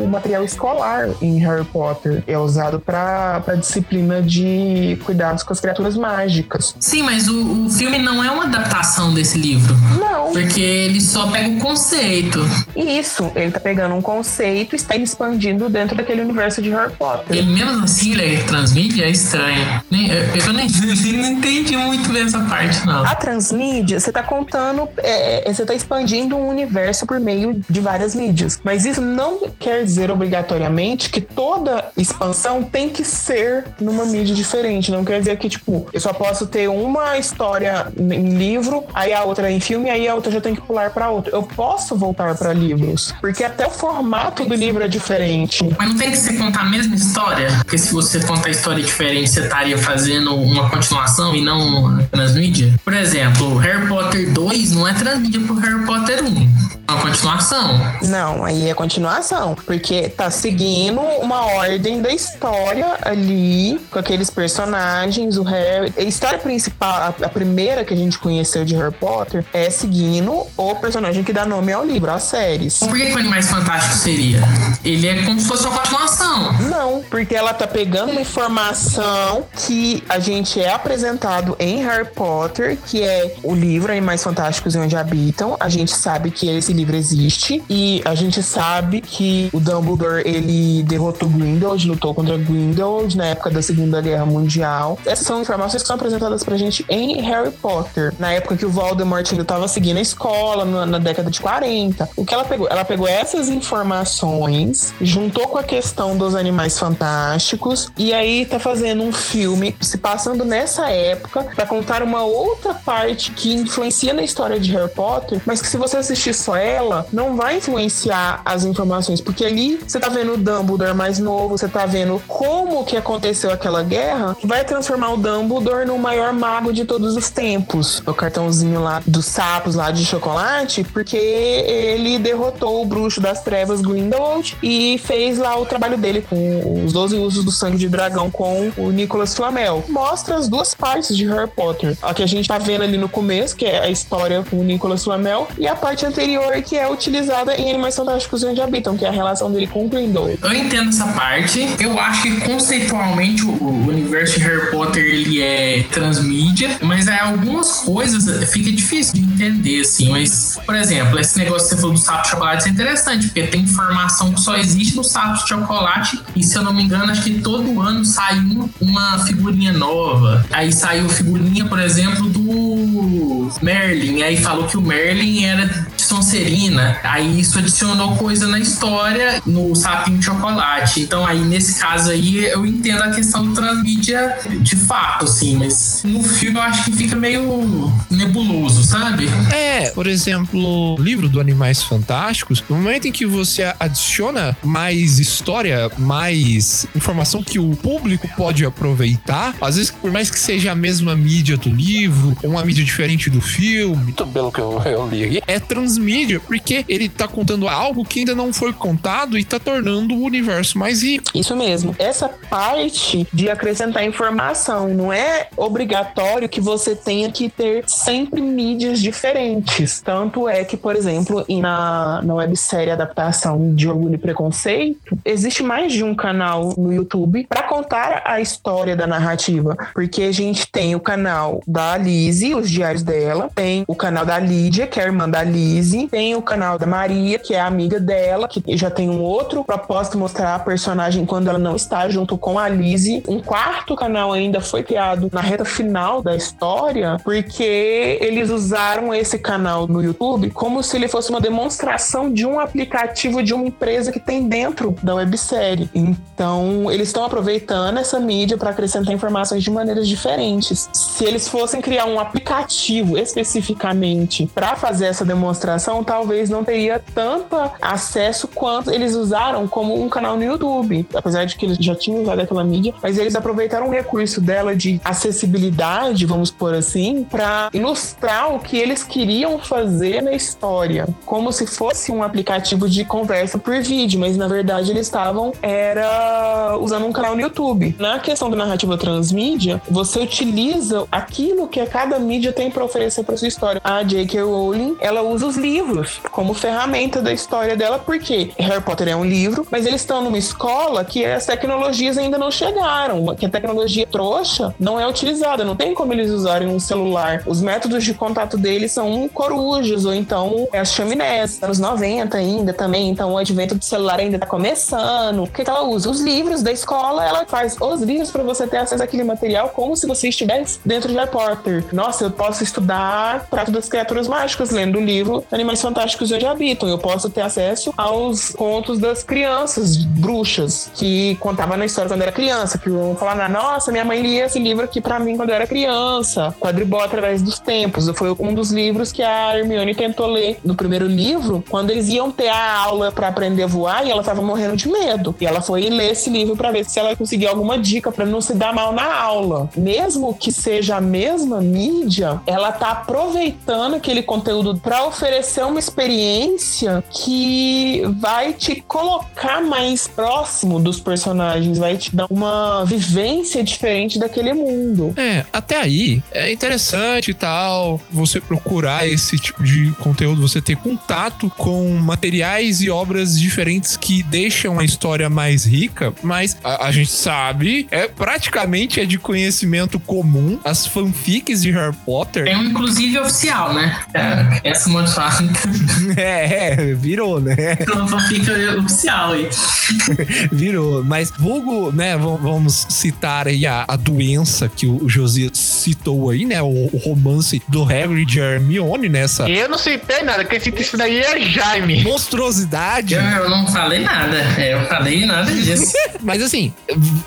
Speaker 3: material escolar em Harry Potter. É usado pra pra disciplina de cuidados com as criaturas mágicas.
Speaker 5: Sim, mas o, o filme não é uma adaptação desse livro.
Speaker 3: Não,
Speaker 5: Porque ele só pega o conceito.
Speaker 3: isso. Ele tá pegando um conceito e está expandindo dentro daquele universo de Harry Potter.
Speaker 5: Ele mesmo assim, ele é transmídia, é estranho. Eu, eu nem, *laughs* não entendi muito bem essa parte, não.
Speaker 3: A transmídia, você tá contando, é, você tá expandindo um universo por meio de várias mídias. Mas isso não quer dizer obrigatoriamente que toda expansão tem que ser numa mídia diferente. Não quer dizer que, tipo, eu só posso ter uma história em livro, aí a outra em filme, aí a outra já tem que pular pra outra. Eu posso voltar pra livros, porque até o formato do livro é diferente.
Speaker 5: Mas não tem que você contar a mesma história? Porque se você contar a história diferente, você estaria fazendo uma continuação e não transmídia? Por exemplo, Harry Potter 2 não é transmídia pro Harry Potter 1. É uma continuação.
Speaker 3: Não, aí é continuação, porque tá seguindo uma ordem da história ali, com aqueles personagens, o Harry. A história principal, a, a primeira que a gente conheceu de Harry Potter, é seguindo o personagem que dá nome ao livro, às séries.
Speaker 5: Por que, que o Animais Fantásticos seria? Ele é como se fosse uma continuação.
Speaker 3: Não, porque ela tá pegando uma informação que a gente é apresentado em Harry Potter, que é o livro Animais Fantásticos e Onde Habitam. A gente sabe que esse livro existe e a gente sabe que o Dumbledore ele derrotou Grindelwald, lutou contra Grindelwald na época da Segunda Guerra Mundial. Essas são informações que são apresentadas pra gente em Harry Potter, na época que o Voldemort ainda tava seguindo a escola, na, na década de 40. O que ela pegou? Ela pegou essas informações, juntou com a questão dos animais fantásticos e aí tá fazendo um filme se passando nessa época pra contar uma outra parte que influencia na história de Harry Potter, mas que se você assistir só ela, não vai influenciar as informações, porque ali você tá vendo o Dumbledore mais novo, você tá vendo como que aconteceu aquela guerra, vai transformar o Dumbledore no maior mago de todos os tempos. O cartãozinho lá dos sapos lá de chocolate, porque ele derrotou o bruxo das trevas Grindelwald e fez lá o trabalho dele com os 12 usos do sangue de dragão com o Nicolas Flamel. Mostra as duas partes de Harry Potter. A que a gente tá vendo ali no começo, que é a história com o Nicolas Flamel, e a parte anterior, que é utilizada em Animais Fantásticos Onde Habitam, que é a relação dele com o Grindelwald.
Speaker 5: Eu entendo essa parte. Eu acho que conceitualmente o, universo de Harry Potter ele é transmídia, mas é algumas coisas fica difícil de entender, assim. Mas, por exemplo, esse negócio que você falou do sapo de chocolate é interessante, porque tem informação que só existe no sapo de chocolate, e se eu não me engano, acho que todo ano sai um- uma figurinha nova. Aí saiu figurinha, por exemplo, do Merlin. Aí falou que o Merlin era de Sonserina. Aí isso adicionou coisa na história no sapinho de chocolate. Então aí nesse caso aí eu entendo a questão do transmídia de fato, assim, mas no filme eu acho que fica meio nebuloso, sabe?
Speaker 2: É, por exemplo, o livro do Animais Fantásticos, no momento em que você adiciona mais história, mais informação que o público pode aproveitar, às vezes, por mais que seja a mesma mídia do livro, ou uma mídia diferente do filme,
Speaker 1: pelo que eu, eu li aqui.
Speaker 2: é transmídia, porque ele tá contando algo que ainda não foi contado e tá tornando o universo mais rico.
Speaker 3: Isso mesmo. Essa parte de acrescentar informação não é obrigatório que você tenha que ter sempre mídias diferentes. Tanto é que, por exemplo, na, na websérie adaptação de Orgulho e Preconceito, existe mais de um canal no YouTube para contar a história da narrativa. Porque a gente tem o canal da Lizzie, os diários dela, tem o canal da Lídia, que é a irmã da Lizzie, tem o canal da Maria, que é amiga dela, que já tem um outro propósito mostrar a personagem quando ela não está junto com a Lizzie. Um quarto canal ainda foi criado na reta final da história, porque eles usaram esse canal no YouTube como se ele fosse uma demonstração de um aplicativo de uma empresa que tem dentro da websérie. Então, eles estão aproveitando essa mídia para acrescentar informações de maneiras diferentes. Se eles fossem criar um aplicativo especificamente para fazer essa demonstração, talvez não teria tanto acesso quanto eles usaram como um canal no YouTube. Apesar de que eles já tinham usado aquela mídia, mas eles aproveitaram um recurso dela de acessibilidade, vamos por assim, para ilustrar o que eles queriam fazer na história, como se fosse um aplicativo de conversa por vídeo, mas na verdade eles estavam era usando um canal no YouTube. Na questão da narrativa transmídia, você utiliza aquilo que cada mídia tem para oferecer para sua história. A J.K. Rowling, ela usa os livros como ferramenta da história dela, porque Harry Potter é um livro, mas eles estão numa escola que as tecnologias ainda não chegaram, que a tecnologia trouxa não é utilizada, não tem como eles usarem um celular. Os métodos de contato deles são corujas ou então é as chaminés, anos 90 ainda também, então o advento do celular ainda tá começando. O que, que ela usa? Os livros da escola, ela faz os livros para você ter acesso àquele material como se você estivesse dentro de Harry Potter. Nossa, eu posso estudar Prato das Criaturas Mágicas lendo o livro Animais Fantásticos Onde Habitam. Eu posso ter acesso aos contos das crianças bruxas que contava na história quando era criança, que vão falar, nossa, minha mãe lia esse livro aqui para mim quando eu era criança. Quadribol através dos tempos. Foi um dos livros que a Hermione tentou ler no primeiro livro, quando eles iam ter a aula para aprender a voar e ela tava morrendo de medo. E ela foi ler esse livro para ver se ela conseguia alguma dica para não se dar mal na aula. Mesmo que seja a mesma mídia, ela tá aproveitando aquele conteúdo para oferecer uma experiência que vai te colocar mais próximo dos personagens, vai te dar uma vivência diferente daquele mundo.
Speaker 2: É, até aí é interessante e tal você procurar esse tipo de conteúdo, você ter contato com materiais e obras diferentes que deixam a história mais rica, mas a, a gente sabe, é praticamente é de conhecimento comum as fanfics de Harry Potter.
Speaker 5: É um inclusive oficial, né? É, essa modificação *laughs*
Speaker 2: É, é, virou, né?
Speaker 5: então fica oficial aí. *laughs*
Speaker 2: Virou. Mas vulgo, né? Vamos citar aí a, a doença que o Josias citou aí, né? O, o romance do Hagrid e Hermione nessa
Speaker 4: Eu não citei nada, quem cita isso daí é Jaime.
Speaker 2: monstruosidade.
Speaker 5: Eu, eu não falei nada. É, eu falei nada disso. *laughs*
Speaker 2: Mas assim,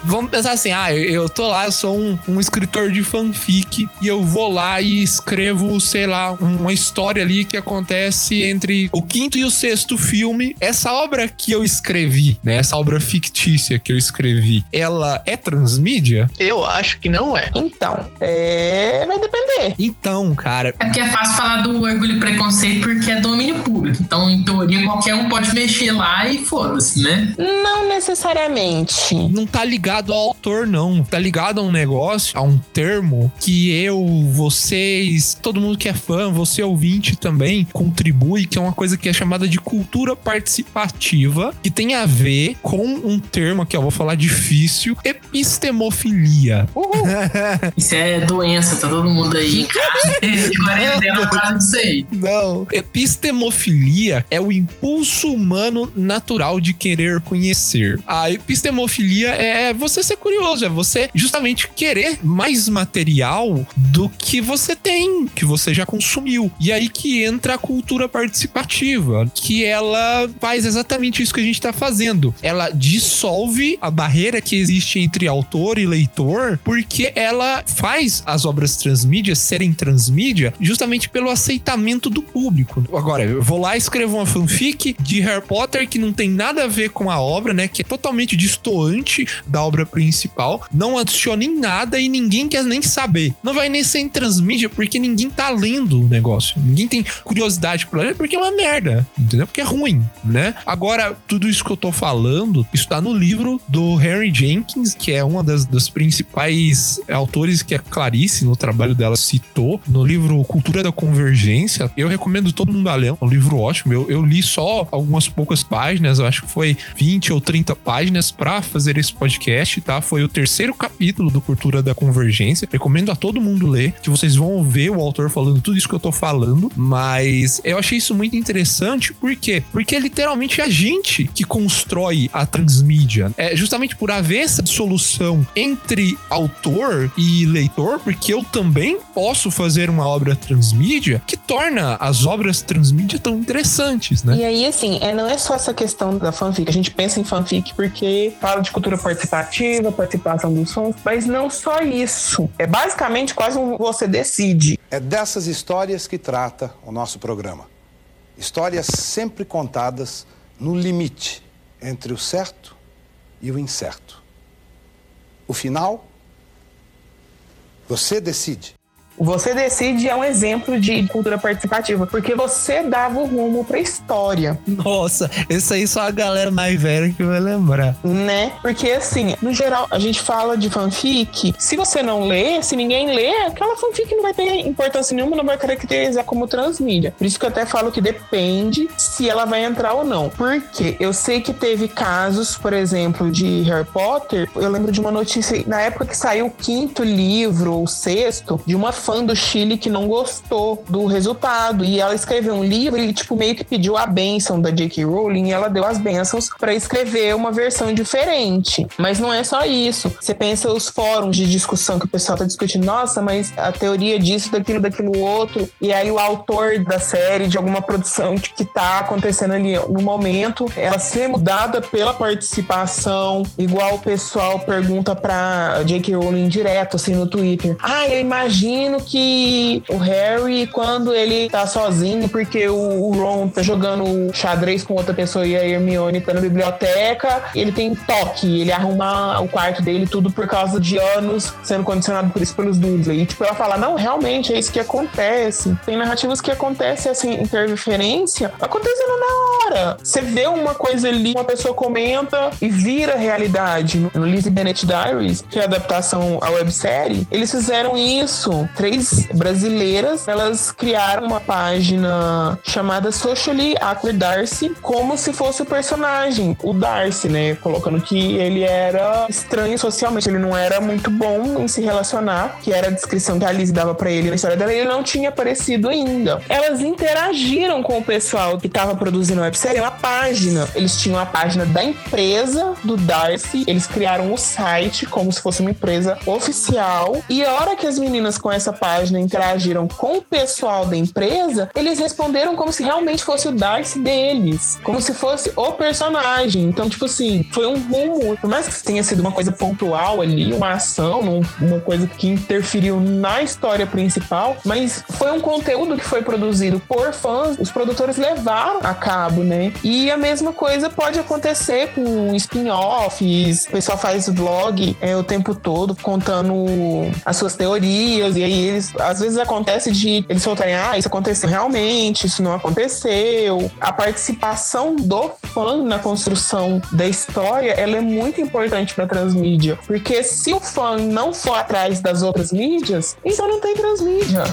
Speaker 2: vamos pensar assim: ah, eu, eu tô lá, eu sou um, um escritor de fanfic e eu vou lá e escrevo, sei lá, um- uma história ali que acontece entre o quinto e o sexto filme. Essa obra que eu escrevi, né? Essa obra fictícia que eu escrevi, ela é transmídia?
Speaker 4: Eu acho que não é.
Speaker 3: Então, é... vai depender.
Speaker 2: Então, cara,
Speaker 5: É porque é fácil falar do orgulho e preconceito porque é domínio público. Então, em teoria, qualquer um pode mexer lá e foda-se, né?
Speaker 3: Não necessariamente.
Speaker 2: Não tá ligado ao autor, não. Tá ligado a um negócio, a um termo que eu, vocês, todo mundo que é fã, você ouvinte também, contribui, que é uma coisa que é chamada de cultura participativa, que tem a ver com um termo que eu vou falar difícil, epistemofilia.
Speaker 5: Isso é doença, tá todo mundo aí em casa, de quarentena, por causa disso aí.
Speaker 2: Não. Epistemofilia é o impulso humano natural de querer conhecer. A epistemofilia é você ser curioso, é você justamente querer mais material do que você tem, que você já consumiu. E aí que entra a cultura participativa, que ela faz exatamente isso que a gente tá fazendo. Ela dissolve a barreira que existe entre autor e leitor, porque ela faz as obras transmídias serem transmídia justamente pelo aceitamento do público. Agora, eu vou lá e escrevo uma fanfic de Harry Potter que não tem nada a ver com a obra, né? Que é totalmente distoante da obra principal. Não adiciona em nada e ninguém quer nem saber. Não vai nem ser em transmídia porque ninguém tá lendo o negócio. Ninguém tem curiosidade por ler porque é uma merda, entendeu? Porque é ruim, né? Agora, tudo isso que eu tô falando está no livro do Harry Jenkins, que é uma das, das principais autores que a Clarice, no trabalho dela, citou, no livro Cultura da Convergência. Eu recomendo todo mundo a ler, é um livro ótimo. Eu, eu li só algumas poucas páginas, eu acho que foi 20 ou 30 páginas para fazer esse podcast, tá? Foi o terceiro capítulo do Cultura da Convergência. Recomendo a todo mundo ler, que vocês vão ver o autor falando tudo isso que eu tô falando, mas eu achei isso muito interessante, por quê? Porque é literalmente a gente que constrói a transmídia. É justamente por haver essa dissolução entre autor e leitor, porque eu também posso fazer uma obra transmídia que torna as obras transmídia tão interessantes, né?
Speaker 3: E aí, assim, é, não é só essa questão da fanfic. A gente pensa em fanfic porque fala de cultura participativa, participação dos sons, mas não só isso. É basicamente quase um você decide.
Speaker 6: É dessas histórias que trata o nosso programa. Histórias sempre contadas no limite entre o certo e o incerto. O final, você decide.
Speaker 3: Você decide é um exemplo de cultura participativa, porque você dava o rumo pra história,
Speaker 2: Nossa, esse aí só a galera mais velha que vai lembrar.
Speaker 3: né? Porque assim, no geral, a gente fala de fanfic, se você não lê, se ninguém lê, aquela fanfic não vai ter importância nenhuma, não vai caracterizar como transmídia. Por isso que eu até falo que depende se ela vai entrar ou não. Porque eu sei que teve casos, por exemplo, de Harry Potter, eu lembro de uma notícia na época que saiu o quinto livro ou sexto, de uma fã do Chile que não gostou do resultado. E ela escreveu um livro e, tipo, meio que pediu a bênção da J.K. Rowling e ela deu as bênçãos para escrever uma versão diferente. Mas não é só isso. Você pensa os fóruns de discussão que o pessoal tá discutindo, nossa, mas a teoria disso, daquilo, daquilo outro. E aí o autor da série, de alguma produção que tá acontecendo ali no momento, ela ser mudada pela participação, igual o pessoal pergunta pra J.K. Rowling direto, assim, no Twitter. Ah, eu imagino que o Harry, quando ele tá sozinho, porque o Ron tá jogando xadrez com outra pessoa e a Hermione tá na biblioteca, ele tem toque, ele arruma o quarto dele tudo por causa de anos sendo condicionado por isso pelos Dursley. E tipo, ela fala, não, realmente é isso que acontece. Tem narrativas que acontecem assim, interferência, acontecendo na hora. Você vê uma coisa ali, uma pessoa comenta e vira realidade. No Lizzie Bennett Diaries, que é a adaptação à websérie, eles fizeram isso. Três brasileiras, elas criaram uma página chamada Socially Awkward Darcy, como se fosse o personagem, o Darcy, né? Colocando que ele era estranho socialmente, ele não era muito bom em se relacionar, que era a descrição que a Liz dava pra ele na história dela, ele não tinha aparecido ainda. Elas interagiram com o pessoal que tava produzindo a websérie, uma página. Eles tinham a página da empresa do Darcy, eles criaram o site como se fosse uma empresa oficial, e a hora que as meninas com essa página interagiram com o pessoal da empresa, eles responderam como se realmente fosse o Darcy deles, como se fosse o personagem. Então, tipo assim, foi um rumo, por mais que tenha sido uma coisa pontual ali, uma ação, uma coisa que interferiu na história principal, mas foi um conteúdo que foi produzido por fãs, os produtores levaram a cabo, né? E a mesma coisa pode acontecer com spin-offs, o pessoal faz vlog é, o tempo todo contando as suas teorias, e aí eles, às vezes acontece de eles soltarem, ah, isso aconteceu realmente, isso não aconteceu. A participação do fã na construção da história, ela é muito importante para transmídia, porque se o fã não for atrás das outras mídias, então não tem transmídia.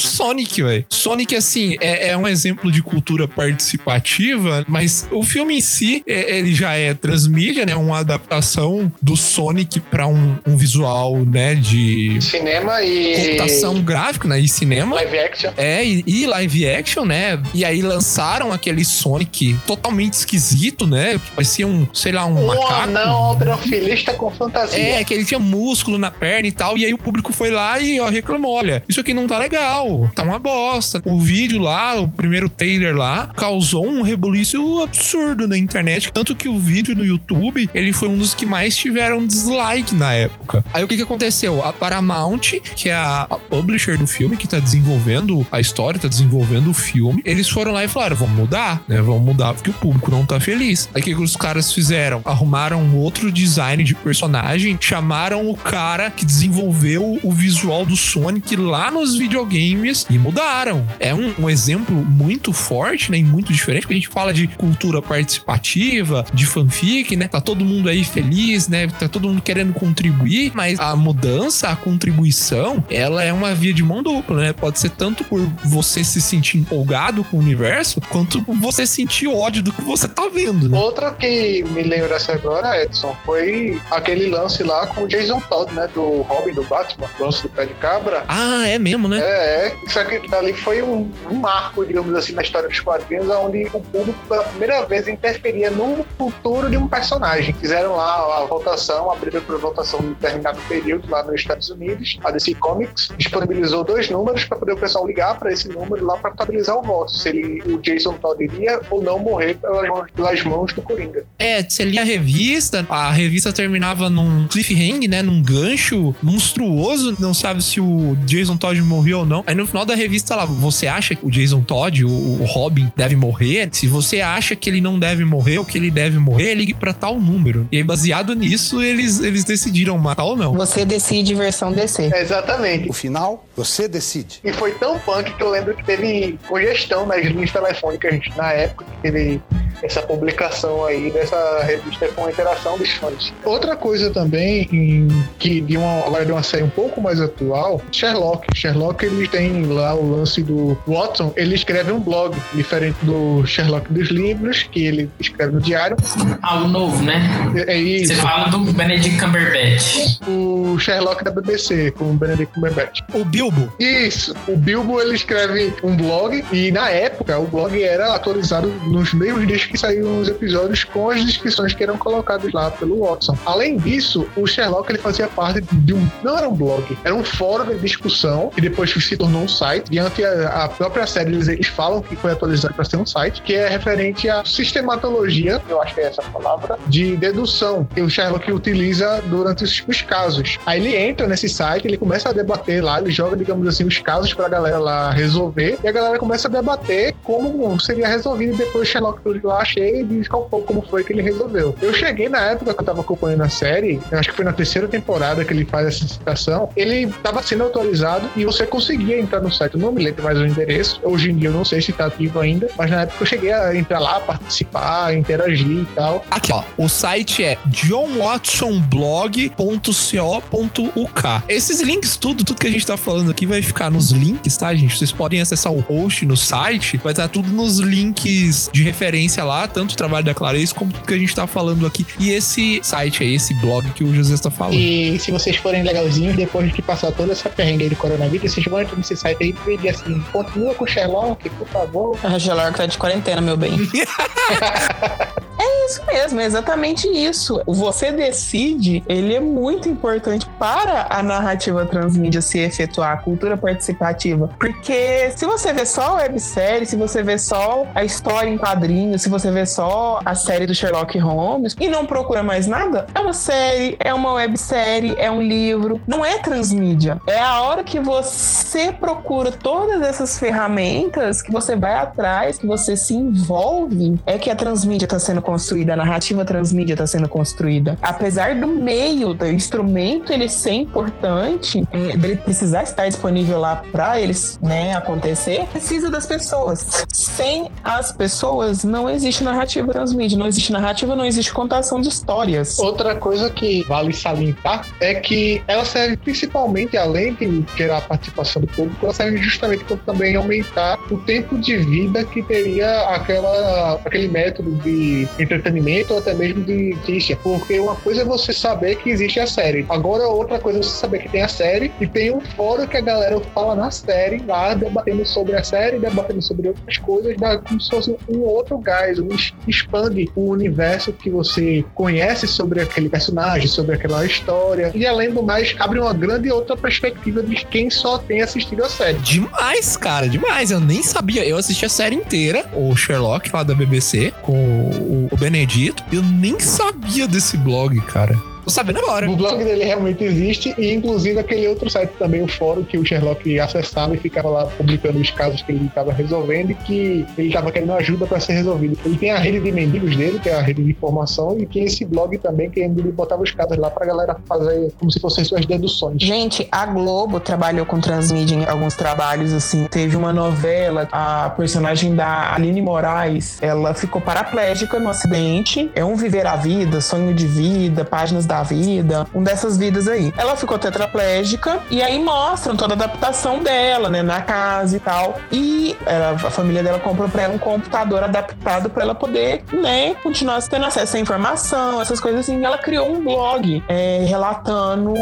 Speaker 2: Sonic, velho. Sonic, assim, é, é, um exemplo de cultura participativa, mas o filme em si, é, ele já é transmídia, né? Uma adaptação do Sonic para um, um, visual, né? De
Speaker 4: cinema e
Speaker 2: computação gráfica, né? E cinema.
Speaker 4: Live action.
Speaker 2: É, e, e, live action, né? E aí lançaram aquele Sonic totalmente esquisito, né? Que parecia um, sei lá, um
Speaker 4: oh,
Speaker 2: macaco.
Speaker 4: não, alterofilista com fantasia.
Speaker 2: É, que ele tinha músculo na perna e tal. E aí o público foi lá e ó, reclamou: olha, isso aqui não tá legal tá uma bosta. O vídeo lá, o primeiro trailer lá, causou um rebuliço absurdo na internet. Tanto que o vídeo no YouTube, ele foi um dos que mais tiveram dislike na época. Aí o que que aconteceu? A Paramount, que é a, a publisher do filme, que tá desenvolvendo a história, tá desenvolvendo o filme, eles foram lá e falaram: vamos mudar, né? Vamos mudar porque o público não tá feliz. Aí o que, que os caras fizeram? Arrumaram um outro design de personagem, chamaram o cara que desenvolveu o visual do Sonic lá nos videogames e mudaram. É um, um, exemplo muito forte, né? E muito diferente, porque a gente fala de cultura participativa, de fanfic, né? Tá todo mundo aí feliz, né? Tá todo mundo querendo contribuir, mas a mudança, a contribuição, ela é uma via de mão dupla, né? Pode ser tanto por você se sentir empolgado com o universo, quanto por você sentir ódio do que você tá vendo, né?
Speaker 4: Outra que me lembra essa agora, Edson, foi aquele lance lá com o Jason Todd, né? Do Robin do Batman, lance do pé de cabra.
Speaker 2: Ah, é mesmo, né?
Speaker 4: É, é. Isso aqui dali foi um, um, marco, digamos assim, na história dos quadrinhos, onde o público pela primeira vez interferia no futuro de um personagem. Fizeram lá a votação, abriram para votação em determinado período lá nos Estados Unidos. A DC Comics disponibilizou dois números para poder o pessoal ligar para esse número lá para estabilizar o voto, se ele, o Jason Todd iria ou não morrer pelas mãos, pelas mãos do Coringa.
Speaker 2: É, você lia a revista, a revista terminava num cliffhanger, né, num gancho monstruoso, não sabe se o Jason Todd morreu ou não. Aí no final da revista lá, você acha que o Jason Todd, o, o Robin, deve morrer? Se você acha que ele não deve morrer ou que ele deve morrer, ligue pra tal número. E aí, baseado nisso, eles, eles decidiram matar ou não.
Speaker 3: Você decide versão DC.
Speaker 4: É, exatamente.
Speaker 6: O final, você decide.
Speaker 4: E foi tão punk que eu lembro que teve congestão nas linhas telefônicas na época, que teve essa publicação aí dessa revista com a interação dos fãs. Outra coisa também, em, que de uma, agora de uma série um pouco mais atual, Sherlock. Sherlock, ele tem lá o lance do Watson, ele escreve um blog, diferente do Sherlock dos livros, que ele escreve no diário.
Speaker 5: Algo novo, né?
Speaker 4: É, é isso.
Speaker 5: Você fala do Benedict Cumberbatch.
Speaker 4: O Sherlock da BBC, com o Benedict Cumberbatch.
Speaker 2: O Bilbo.
Speaker 4: Isso. O Bilbo, ele escreve um blog, e na época, o blog era atualizado nos mesmos dias que saíram os episódios com as descrições que eram colocadas lá pelo Watson. Além disso, o Sherlock, ele fazia parte de um... Não era um blog, era um fórum de discussão, que depois se tornou um site, diante a, própria série eles, eles falam que foi atualizado para ser um site, que é referente à sistematologia, eu acho que é essa palavra, de dedução que o Sherlock utiliza durante os, os casos. Aí ele entra nesse site, ele começa a debater lá, ele joga, digamos assim, os casos para a galera lá resolver, e a galera começa a debater como seria resolvido, e depois o Sherlock lá chega e diz qual, como foi que ele resolveu. Eu cheguei na época que eu tava acompanhando a série, acho que foi na terceira temporada que ele faz essa citação, ele estava sendo atualizado e você conseguia entrar no site, eu não me lembro mais o endereço, hoje em dia eu não sei se tá ativo ainda, mas na época eu cheguei a entrar lá, participar, interagir e tal.
Speaker 2: Aqui, ó, o site é johnwatsonblog.co.uk. Esses links, tudo, tudo que a gente tá falando aqui vai ficar nos links, tá, gente? Vocês podem acessar o host no site, vai estar tudo nos links de referência lá, tanto o trabalho da Clarice como tudo que a gente tá falando aqui. E esse site aí, esse blog que o José está falando.
Speaker 4: E se vocês forem legalzinhos, depois de passar toda essa perrengue aí do coronavírus, vocês vão entrar nesse site aí e pedir assim, continua com o Sherlock, por favor.
Speaker 3: A Sherlock tá de quarentena, meu bem. *laughs* é isso mesmo, é exatamente isso. Você Decide, ele é muito importante para a narrativa transmídia se efetuar, a cultura participativa. Porque se você vê só a websérie, se você vê só a história em quadrinhos, se você vê só a série do Sherlock Holmes e não procura mais nada, é uma série, é uma websérie, é um livro, não é transmídia. É a hora que você procura todas essas ferramentas, que você vai atrás, que você se envolve, é que a transmídia está sendo construída, a narrativa transmídia está sendo construída. Apesar do meio, do instrumento, ele ser importante, é, precisar estar disponível lá para eles né, acontecer, precisa das pessoas. Sem as pessoas, não existe narrativa transmídia, não existe narrativa, não existe contação de histórias.
Speaker 4: Outra coisa que vale salientar é que ela serve principalmente, além de gerar a participação do público, ela serve justamente para também aumentar o tempo de vida que teria aquela, aquele método de entretenimento ou até mesmo de notícia. Porque uma coisa é você saber que existe a série. Agora, outra coisa é você saber que tem a série e tem um fórum que a galera fala na série, lá debatendo sobre a série, debatendo sobre outras coisas, dá como se fosse um outro gás, um expande o universo que você conhece sobre aquele personagem, sobre aquela história. E além do mais, abre uma grande outra perspectiva de quem só tem assistido a série.
Speaker 2: Demais, cara, demais. Eu nem sabia. Eu assisti a série inteira, o Sherlock lá da BBC, com o, o Benedito. Eu nem sabia desse blog, cara. Tô sabendo agora.
Speaker 4: O blog dele realmente existe e inclusive aquele outro site também, o fórum que o Sherlock acessava e ficava lá publicando os casos que ele estava resolvendo e que ele estava querendo ajuda para ser resolvido. Ele tem a rede de mendigos dele, que é a rede de informação, e tem esse blog também que ele botava os casos lá pra galera fazer como se fossem suas deduções.
Speaker 3: Gente, a Globo trabalhou com transmídia em alguns trabalhos, assim. Teve uma novela, a personagem da Aline Moraes, ela ficou paraplégica no acidente. É um viver a vida, sonho de vida, páginas da vida, um dessas vidas aí. Ela ficou tetraplégica e aí mostram toda a adaptação dela, né, na casa e tal. E ela, a família dela comprou pra ela um computador adaptado para ela poder, né, continuar tendo acesso à informação, essas coisas assim. Ela criou um blog é, relatando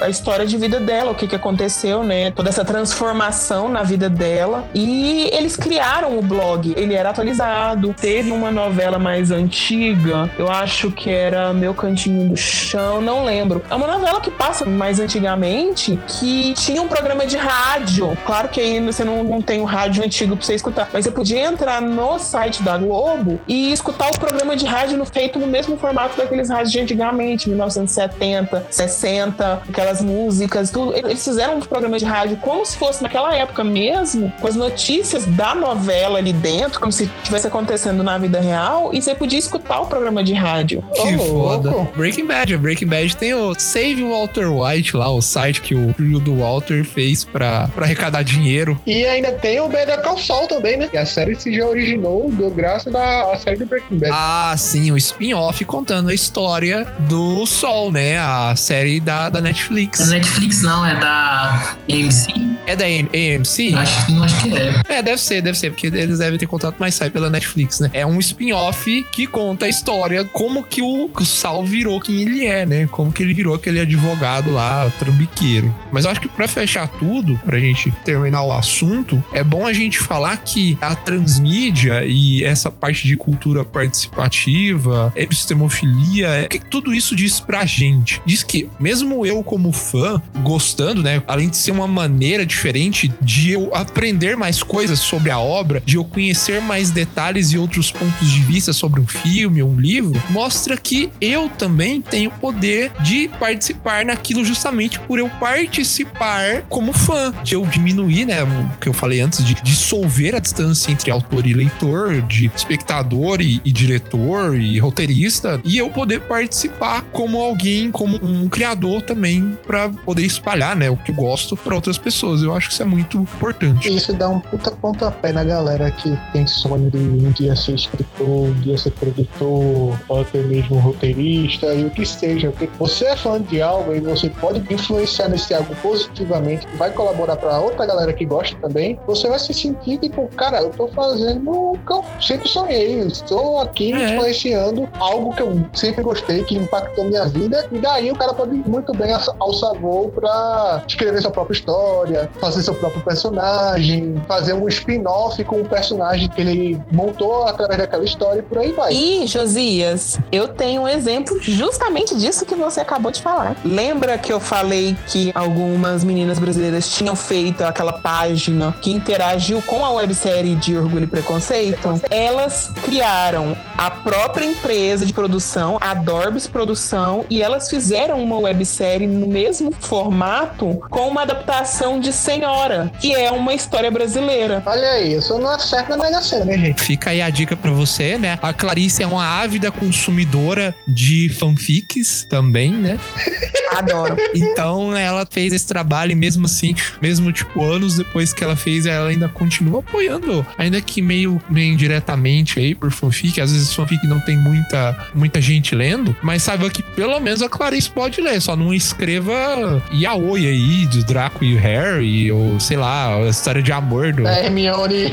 Speaker 3: a história de vida dela, o que que aconteceu, né, toda essa transformação na vida dela. E eles criaram o blog, ele era atualizado. Teve uma novela mais antiga, eu acho que era Meu Cantinho do Chão, não lembro. É uma novela que passa mais antigamente, que tinha um programa de rádio. Claro que aí você não, não tem o um rádio antigo pra você escutar, mas você podia entrar no site da Globo e escutar o programa de rádio no, feito no mesmo formato daqueles rádios de antigamente, 1970, 60, aquelas músicas, tudo. Eles fizeram um programa de rádio como se fosse naquela época mesmo, com as notícias da novela ali dentro, como se estivesse acontecendo na vida real, e você podia escutar o programa de rádio.
Speaker 2: Que
Speaker 4: Ô,
Speaker 2: foda.
Speaker 4: louco.
Speaker 2: Breaking Bad. Breaking Bad tem o Save Walter White lá, o site que o filho do Walter fez pra, pra arrecadar dinheiro.
Speaker 4: E ainda tem o Better Call Saul também, né? E a série se já originou do graças da a série do Breaking Bad.
Speaker 2: Ah, sim, o spin-off contando a história do Sol, né? A série da, da
Speaker 5: Da
Speaker 2: Netflix.
Speaker 5: Netflix não, é da AMC?
Speaker 2: É da AM- AMC?
Speaker 5: Acho, que- não acho que é.
Speaker 2: É, deve ser, deve ser, porque eles devem ter contrato, mas sai pela Netflix, né? É um spin-off que conta a história, como que o, que o Sal virou quem ele é, né? Como que ele virou aquele advogado lá, trambiqueiro. Mas eu acho que pra fechar tudo, pra gente terminar o assunto, é bom a gente falar que a transmídia e essa parte de cultura participativa, epistemofilia, é- o que tudo isso diz pra gente? Diz que, mesmo eu como fã, gostando, né? Além de ser uma maneira diferente de eu aprender mais coisas sobre a obra, de eu conhecer mais detalhes e outros pontos de vista sobre um filme, um livro, mostra que eu também tenho poder de participar naquilo justamente por eu participar como fã, de eu diminuir, né, o que eu falei antes, de dissolver a distância entre autor e leitor, de espectador e, e diretor e roteirista, e eu poder participar como alguém, como um criador também, pra poder espalhar, né, o que eu gosto para outras pessoas. Eu acho que isso é muito importante.
Speaker 4: Isso dá um puta pontapé na galera que tem sonho de um dia ser escritor, um dia ser produtor, ou até mesmo roteirista. O que seja, porque você é fã de algo e você pode influenciar nesse algo positivamente, vai colaborar para outra galera que gosta também, você vai se sentir tipo, cara, eu tô fazendo o que eu sempre sonhei, estou aqui
Speaker 2: É.
Speaker 4: influenciando algo que eu sempre gostei, que impactou minha vida, e daí o cara pode ir muito bem alçar voo pra escrever sua própria história, fazer seu próprio personagem, fazer um spin-off com o personagem que ele montou através daquela história e por aí vai.
Speaker 3: E, Josias, eu tenho um exemplo justamente disso que você acabou de falar. Lembra que eu falei que algumas meninas brasileiras tinham feito aquela página que interagiu com a websérie de Orgulho e Preconceito? Elas criaram a própria empresa de produção, a Dorbs Produção, e elas fizeram uma websérie no mesmo formato com uma adaptação de Senhora, que é uma história brasileira.
Speaker 4: Olha aí, eu só não acerto na Sena, né, gente?
Speaker 2: Fica aí a dica pra você, né? A Clarice é uma ávida consumidora de fanfics também, né? *laughs*
Speaker 3: Adoro.
Speaker 2: Então ela fez esse trabalho e mesmo assim, mesmo tipo anos depois que ela fez, ela ainda continua apoiando, ainda que meio, meio indiretamente aí por fanfic. Às vezes fanfic não tem muita, muita gente lendo, mas saiba que pelo menos a Clarice pode ler, só não escreva yaoi aí do Draco e o Harry, ou sei lá, a história de amor do.
Speaker 4: Da Hermione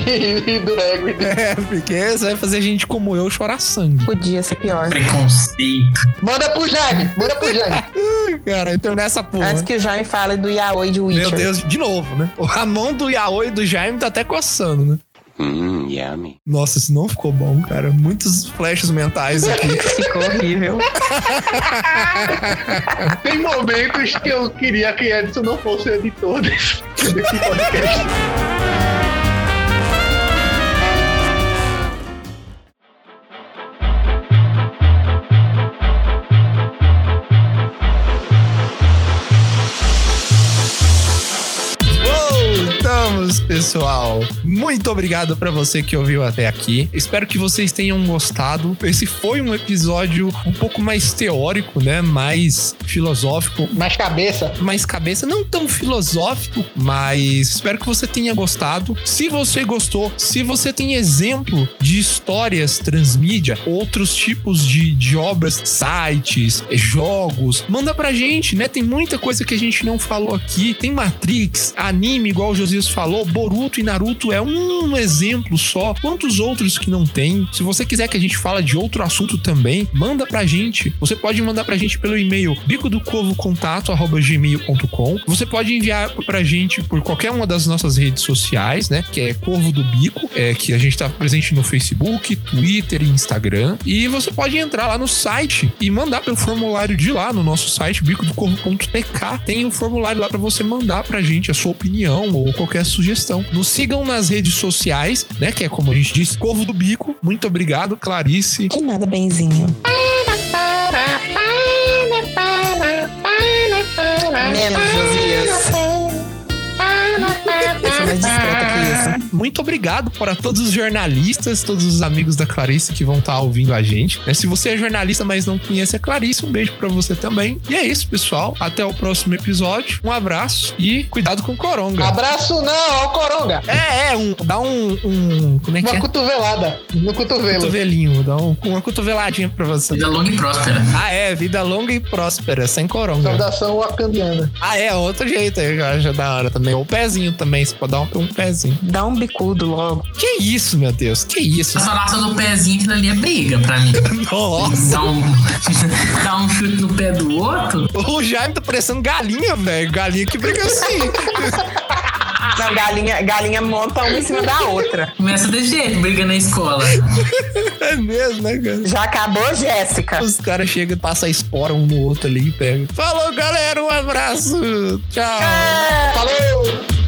Speaker 4: e do Hagrid. *laughs*
Speaker 2: É, porque isso vai fazer gente como eu chorar sangue.
Speaker 3: Podia ser pior.
Speaker 5: Preconceito.
Speaker 4: Manda pro Jaime, manda pro Jaime. *laughs*
Speaker 2: Cara, então nessa porra.
Speaker 3: Antes que o Jaime fale do Yaoi de Witcher.
Speaker 2: Meu Deus, de novo, né? A mão do Yaoi e do Jaime tá até coçando, né?
Speaker 7: Mmm, yummy.
Speaker 2: Nossa, isso não ficou bom, cara. Muitos flashes mentais aqui. *laughs*
Speaker 3: Ficou horrível. *laughs*
Speaker 4: Tem momentos que eu queria que Edson não fosse editor desse, desse podcast.
Speaker 2: Pessoal. Muito obrigado pra você que ouviu até aqui. Espero que vocês tenham gostado. Esse foi um episódio um pouco mais teórico, né? Mais filosófico,
Speaker 4: Mais cabeça.
Speaker 2: mais cabeça, não tão filosófico, mas espero que você tenha gostado. Se você gostou, se você tem exemplo de histórias transmídia, outros tipos de, de obras, sites, jogos, manda pra gente, né? Tem muita coisa que a gente não falou aqui. Tem Matrix, anime, igual o Josias falou, Boruto e Naruto é um exemplo só. Quantos outros que não tem? Se você quiser que a gente fale de outro assunto também, manda pra gente. Você pode mandar pra gente pelo e-mail bico do covo contato gmail.com. Você pode enviar pra gente por qualquer uma das nossas redes sociais, né? Que é Corvo do Bico, é que a gente tá presente no Facebook, Twitter e Instagram. E você pode entrar lá no site e mandar pelo formulário de lá no nosso site bicodocorvo.tk. Tem um formulário lá pra você mandar pra gente a sua opinião ou qualquer sugestão. Nos sigam nas redes sociais, né? Que é como a gente disse, Corvo do Bico. Muito obrigado, Clarice.
Speaker 3: De nada, benzinho. Menos, Josias. Eu sou mais discreta.
Speaker 2: Muito obrigado para todos os jornalistas, todos os amigos da Clarice que vão estar ouvindo a gente. né? Se você é jornalista, mas não conhece a Clarice, um beijo para você também. E é isso, pessoal. Até o próximo episódio. Um abraço e cuidado com o coronga.
Speaker 4: Abraço não, ó o Coronga.
Speaker 2: É, é, um, dá um, um. Como é que
Speaker 4: Uma
Speaker 2: é?
Speaker 4: cotovelada no cotovelo.
Speaker 2: Cotovelinho, dá um, uma cotoveladinha pra você.
Speaker 5: Vida longa e próspera.
Speaker 2: Ah, é, vida longa e próspera, sem coronga.
Speaker 4: Saudação wakandiana.
Speaker 2: Ah, é, outro jeito aí, eu acho da hora também. O pezinho também, você pode dar um, um pezinho.
Speaker 3: Dá um bicudo logo.
Speaker 2: Que isso, meu Deus, que isso?
Speaker 5: A salação do pezinho, aquilo ali é briga pra mim.
Speaker 2: Nossa.
Speaker 5: Dá um, *laughs* dá um chute no pé do outro.
Speaker 2: O Jaime tá parecendo galinha, velho. Galinha que briga assim. *laughs*
Speaker 3: Não, galinha, galinha monta uma em cima da outra.
Speaker 5: Começa desse jeito, briga na escola. *laughs*
Speaker 2: é mesmo, né, cara?
Speaker 3: Já acabou, Jéssica?
Speaker 2: Os caras chegam e passam a espora um no outro ali e pegam. Falou, galera. Um abraço. Tchau.
Speaker 3: É.
Speaker 4: Falou!